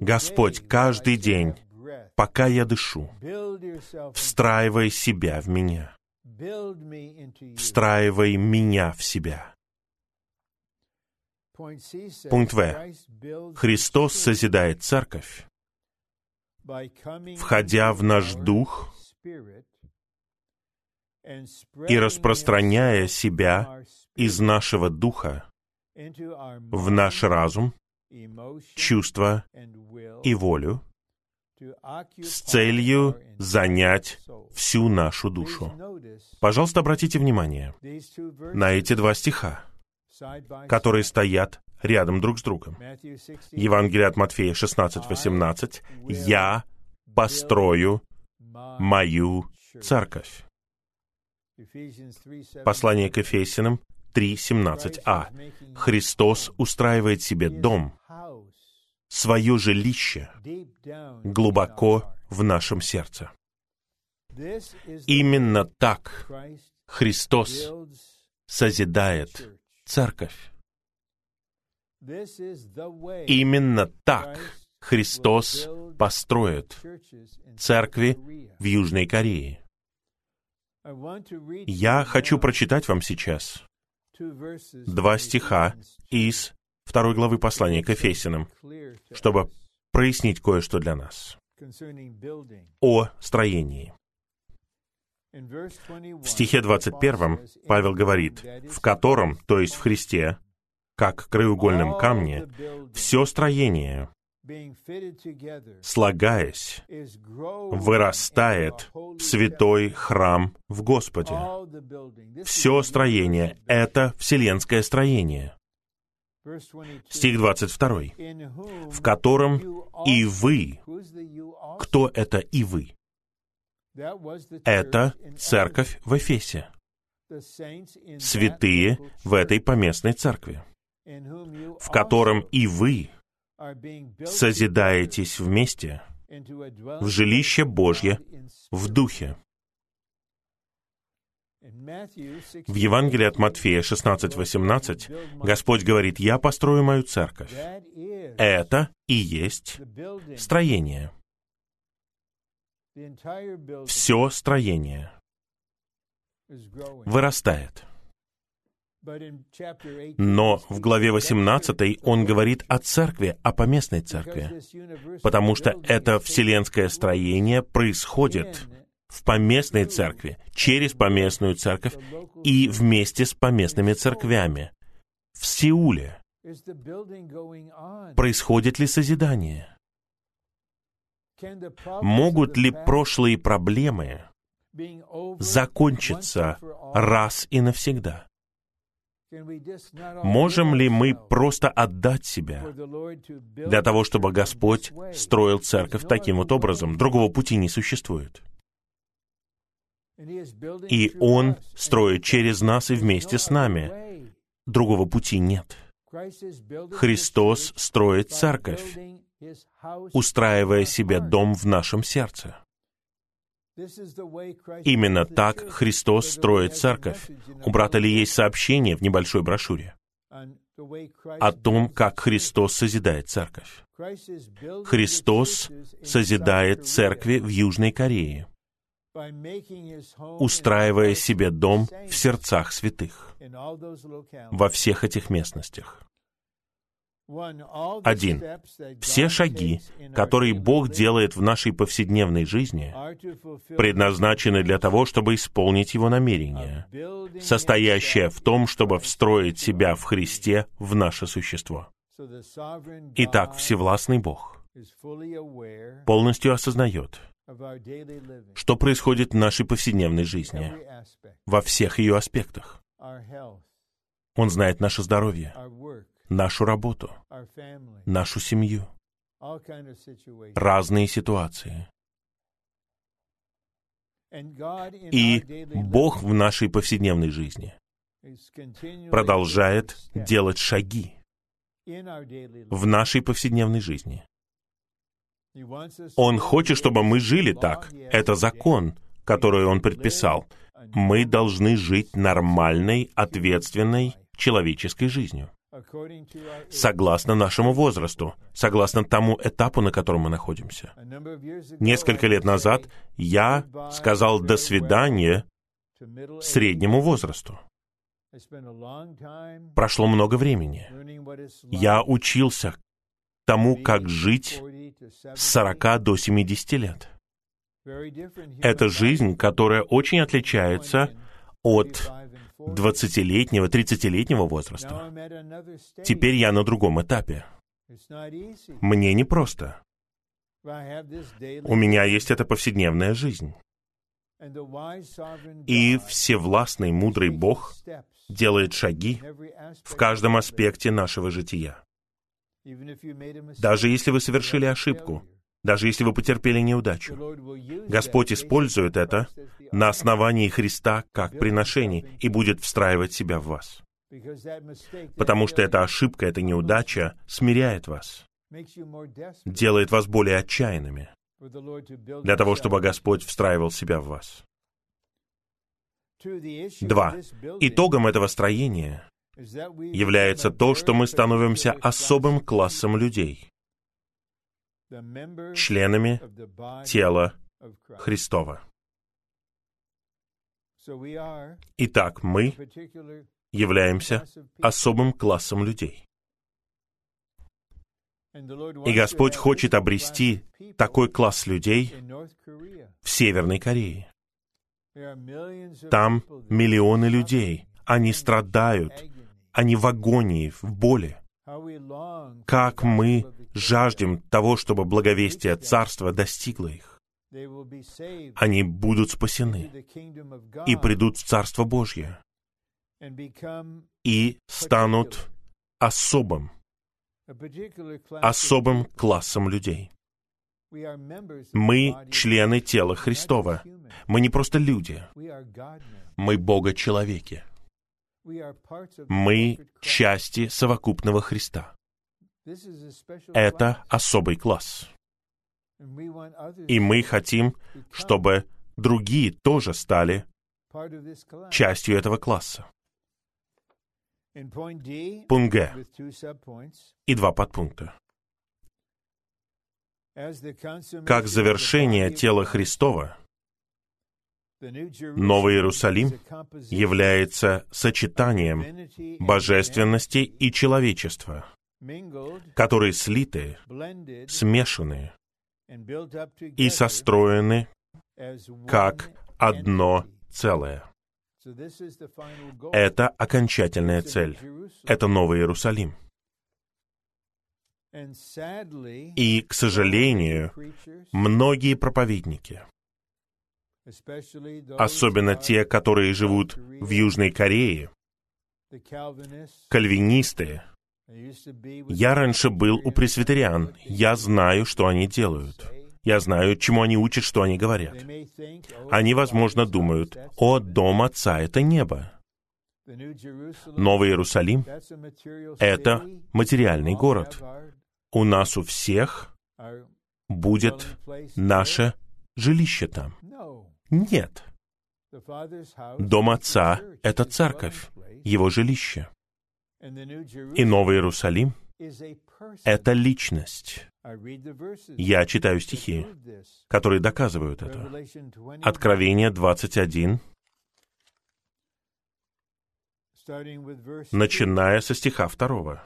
Господь, каждый день, пока я дышу, встраивай себя в меня. Встраивай меня в себя. Пункт В. Христос созидает церковь, входя в наш дух и распространяя себя из нашего духа в наш разум, чувства и волю с целью занять всю нашу душу. Пожалуйста, обратите внимание на эти два стиха, которые стоят рядом друг с другом. Евангелие от Матфея 16:18. «Я построю мою церковь». Послание к Ефесиным 3.17а. Христос устраивает себе дом, свое жилище, глубоко в нашем сердце. Именно так Христос созидает церковь. Именно так Христос построит церкви в Южной Корее. Я хочу прочитать вам сейчас два стиха из второй главы послания к Ефесиным, чтобы прояснить кое-что для нас о строении. В стихе 21 Павел говорит, в котором, то есть в Христе, как краеугольном камне, все строение, слагаясь, вырастает святой храм в Господе. Все строение — это вселенское строение. Стих 22, в котором и вы, кто это и вы? Это церковь в Эфесе, святые в этой поместной церкви, в котором и вы созидаетесь вместе в жилище Божье в духе. В Евангелии от Матфея 16:18 Господь говорит, «Я построю мою церковь». Это и есть строение. Все строение вырастает. Но в главе 18 он говорит о церкви, о поместной церкви, потому что это вселенское строение происходит в поместной церкви, через поместную церковь и вместе с поместными церквями. В Сеуле происходит ли созидание? Могут ли прошлые проблемы закончиться раз и навсегда? Можем ли мы просто отдать себя для того, чтобы Господь строил церковь таким вот образом? Другого пути не существует. И Он строит через нас и вместе с нами. Другого пути нет. Христос строит церковь, устраивая себе дом в нашем сердце. Именно так Христос строит церковь. У брата Ли есть сообщение в небольшой брошюре о том, как Христос созидает церковь. Христос созидает церкви в Южной Корее, устраивая себе дом в сердцах святых во всех этих местностях. Один. Все шаги, которые Бог делает в нашей повседневной жизни, предназначены для того, чтобы исполнить Его намерение, состоящее в том, чтобы встроить себя в Христе в наше существо. Итак, Всевластный Бог полностью осознает, что происходит в нашей повседневной жизни, во всех ее аспектах. Он знает наше здоровье, нашу работу, нашу семью, разные ситуации. И Бог в нашей повседневной жизни продолжает делать шаги в нашей повседневной жизни. Он хочет, чтобы мы жили так. Это закон, который Он предписал. Мы должны жить нормальной, ответственной человеческой жизнью, согласно нашему возрасту, согласно тому этапу, на котором мы находимся. Несколько лет назад я сказал «до свидания» среднему возрасту. Прошло много времени. Я учился тому, как жить с 40 до 70 лет. Это жизнь, которая очень отличается от 20-летнего, 30-летнего возраста. Теперь я на другом этапе. Мне непросто. У меня есть эта повседневная жизнь. И всевластный, мудрый Бог делает шаги в каждом аспекте нашего жития. Даже если вы совершили ошибку, даже если вы потерпели неудачу, Господь использует это на основании Христа как приношений и будет встраивать себя в вас. Потому что эта ошибка, эта неудача смиряет вас, делает вас более отчаянными, для того, чтобы Господь встраивал себя в вас. Два. Итогом этого строения является то, что мы становимся особым классом людей, членами тела Христова. Итак, мы являемся особым классом людей. И Господь хочет обрести такой класс людей в Северной Корее. Там миллионы людей. Они страдают. Они в агонии, в боли. Как мы жаждем того, чтобы благовестие Царства достигло их. Они будут спасены и придут в Царство Божье и станут особым, особым классом людей. Мы члены тела Христова. Мы не просто люди. Мы Бога-человеки. Мы части совокупного Христа. Это особый класс. И мы хотим, чтобы другие тоже стали частью этого класса. Пункт Г и два подпункта. Как завершение тела Христова, Новый Иерусалим является сочетанием божественности и человечества, которые слиты, смешаны и состроены как одно целое. Это окончательная цель. Это Новый Иерусалим. И, к сожалению, многие проповедники, особенно те, которые живут в Южной Корее, кальвинисты, я раньше был у пресвитериан, я знаю, что они делают. Я знаю, чему они учат, что они говорят. Они, возможно, думают, «О, дом Отца — это небо». Новый Иерусалим — это материальный город. У нас у всех будет наше жилище там. Нет. Дом Отца — это церковь, его жилище. И Новый Иерусалим — это личность. Я читаю стихи, которые доказывают это. Откровение 21, начиная со стиха 2.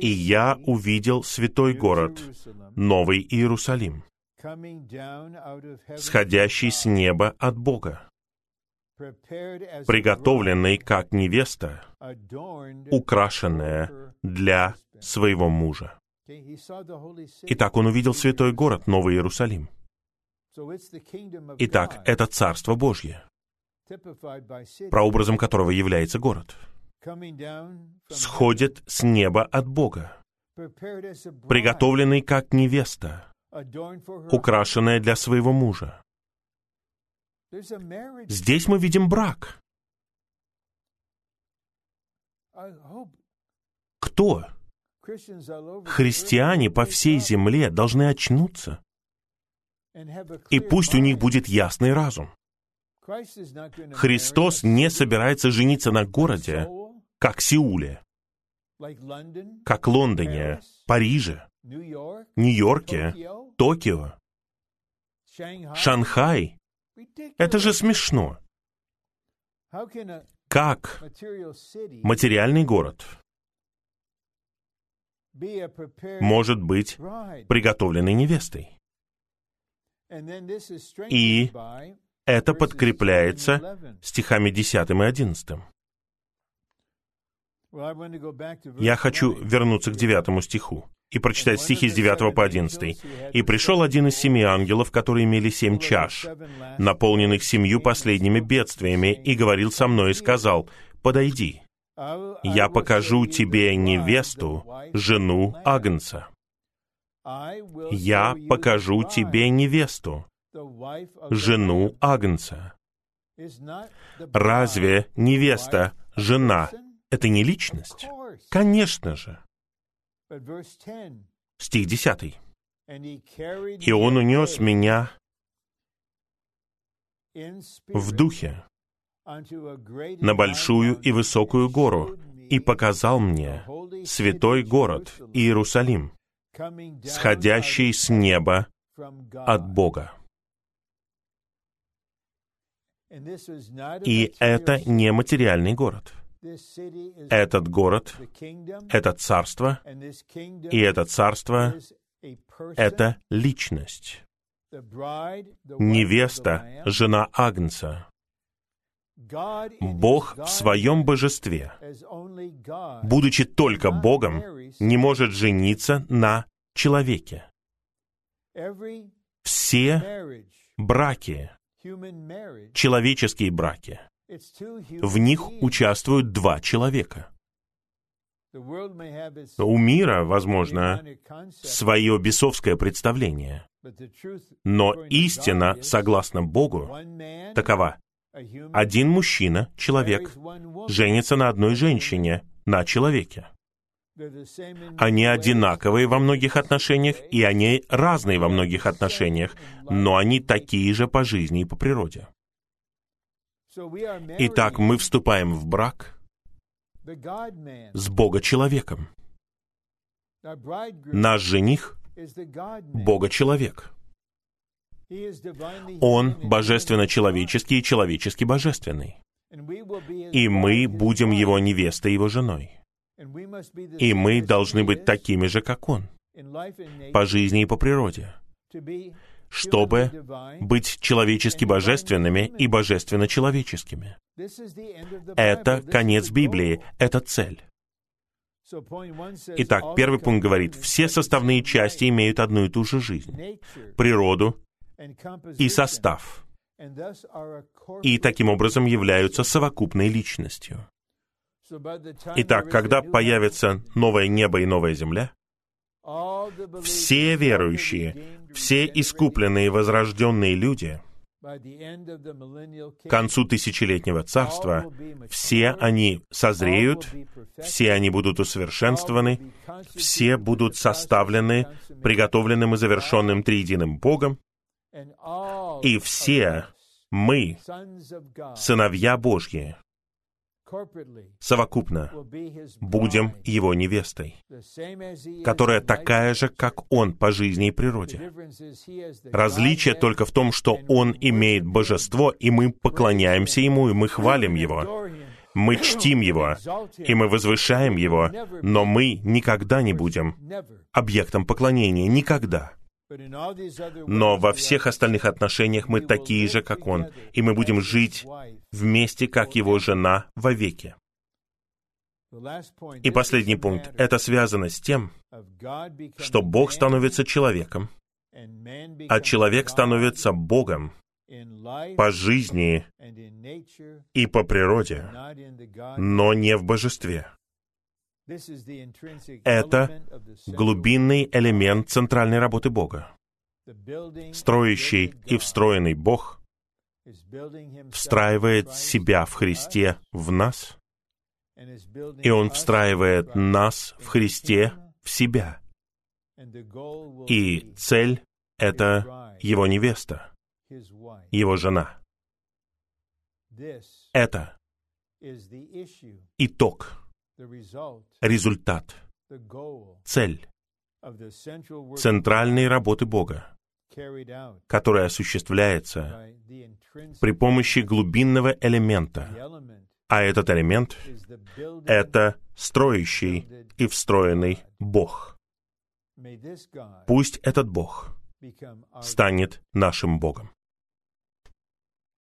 «И я увидел святой город, Новый Иерусалим, сходящий с неба от Бога, приготовленный как невеста, украшенная для своего мужа. Итак, он увидел святой город, Новый Иерусалим. Итак, это Царство Божье, прообразом которого является город. Сходит с неба от Бога, приготовленный как невеста, украшенная для своего мужа. Здесь мы видим брак. Кто? Христиане по всей земле должны очнуться. И пусть у них будет ясный разум. Христос не собирается жениться на городе, как Сеуле, как Лондоне, Париже, Нью-Йорке, Токио, Шанхай. Это же смешно. Как материальный город может быть приготовленной невестой? И это подкрепляется стихами 10 и 11. Я хочу вернуться к девятому стиху и прочитать стихи с 9 по 11. «И пришел один из семи ангелов, которые имели семь чаш, наполненных семью последними бедствиями, и говорил со мной и сказал, «Подойди, я покажу тебе невесту, жену Агнца. Я покажу тебе невесту, жену Агнца. Разве невеста, жена, это не личность? Конечно же. Стих 10. «И он унес меня в духе на большую и высокую гору и показал мне святой город Иерусалим, сходящий с неба от Бога. И это не материальный город. Этот город, это царство, и это царство — это личность. Невеста, жена Агнца. Бог в своем божестве, будучи только Богом, не может жениться на человеке. Все браки, человеческие браки, в них участвуют два человека. У мира, возможно, свое бесовское представление. Но истина, согласно Богу, такова. Один мужчина, человек, женится на одной женщине, на человеке. Они одинаковые во многих отношениях, и они разные во многих отношениях, но они такие же по жизни и по природе. Итак, мы вступаем в брак с Бога-человеком. Наш жених — Бога-человек. Он божественно-человеческий и человечески-божественный. И мы будем его невестой, его женой. И мы должны быть такими же, как он, по жизни и по природе, чтобы быть человечески божественными и божественно человеческими. Это конец Библии, это цель. Итак, первый пункт говорит, все составные части имеют одну и ту же жизнь, природу и состав, и таким образом являются совокупной личностью. Итак, когда появится новое небо и новая земля, все верующие, все искупленные возрожденные люди к концу тысячелетнего царства, все они созреют, все они будут усовершенствованы, все будут составлены приготовленным и завершенным триединым Богом, и все мы, сыновья Божьи, совокупно будем его невестой, которая такая же, как он по жизни и природе. Различие только в том, что он имеет божество, и мы поклоняемся ему, и мы хвалим его. Мы чтим его, и мы возвышаем его, но мы никогда не будем объектом поклонения, никогда. Но во всех остальных отношениях мы такие же, как Он, и мы будем жить вместе, как Его жена, вовеки. И последний пункт. Это связано с тем, что Бог становится человеком, а человек становится Богом по жизни и по природе, но не в божестве. Это глубинный элемент центральной работы Бога. Строящий и встроенный Бог встраивает себя в Христе в нас, и Он встраивает нас в Христе в себя. И цель — это Его невеста, Его жена. Это итог, результат, цель центральной работы Бога, которая осуществляется при помощи глубинного элемента. А этот элемент — это строящий и встроенный Бог. Пусть этот Бог станет нашим Богом.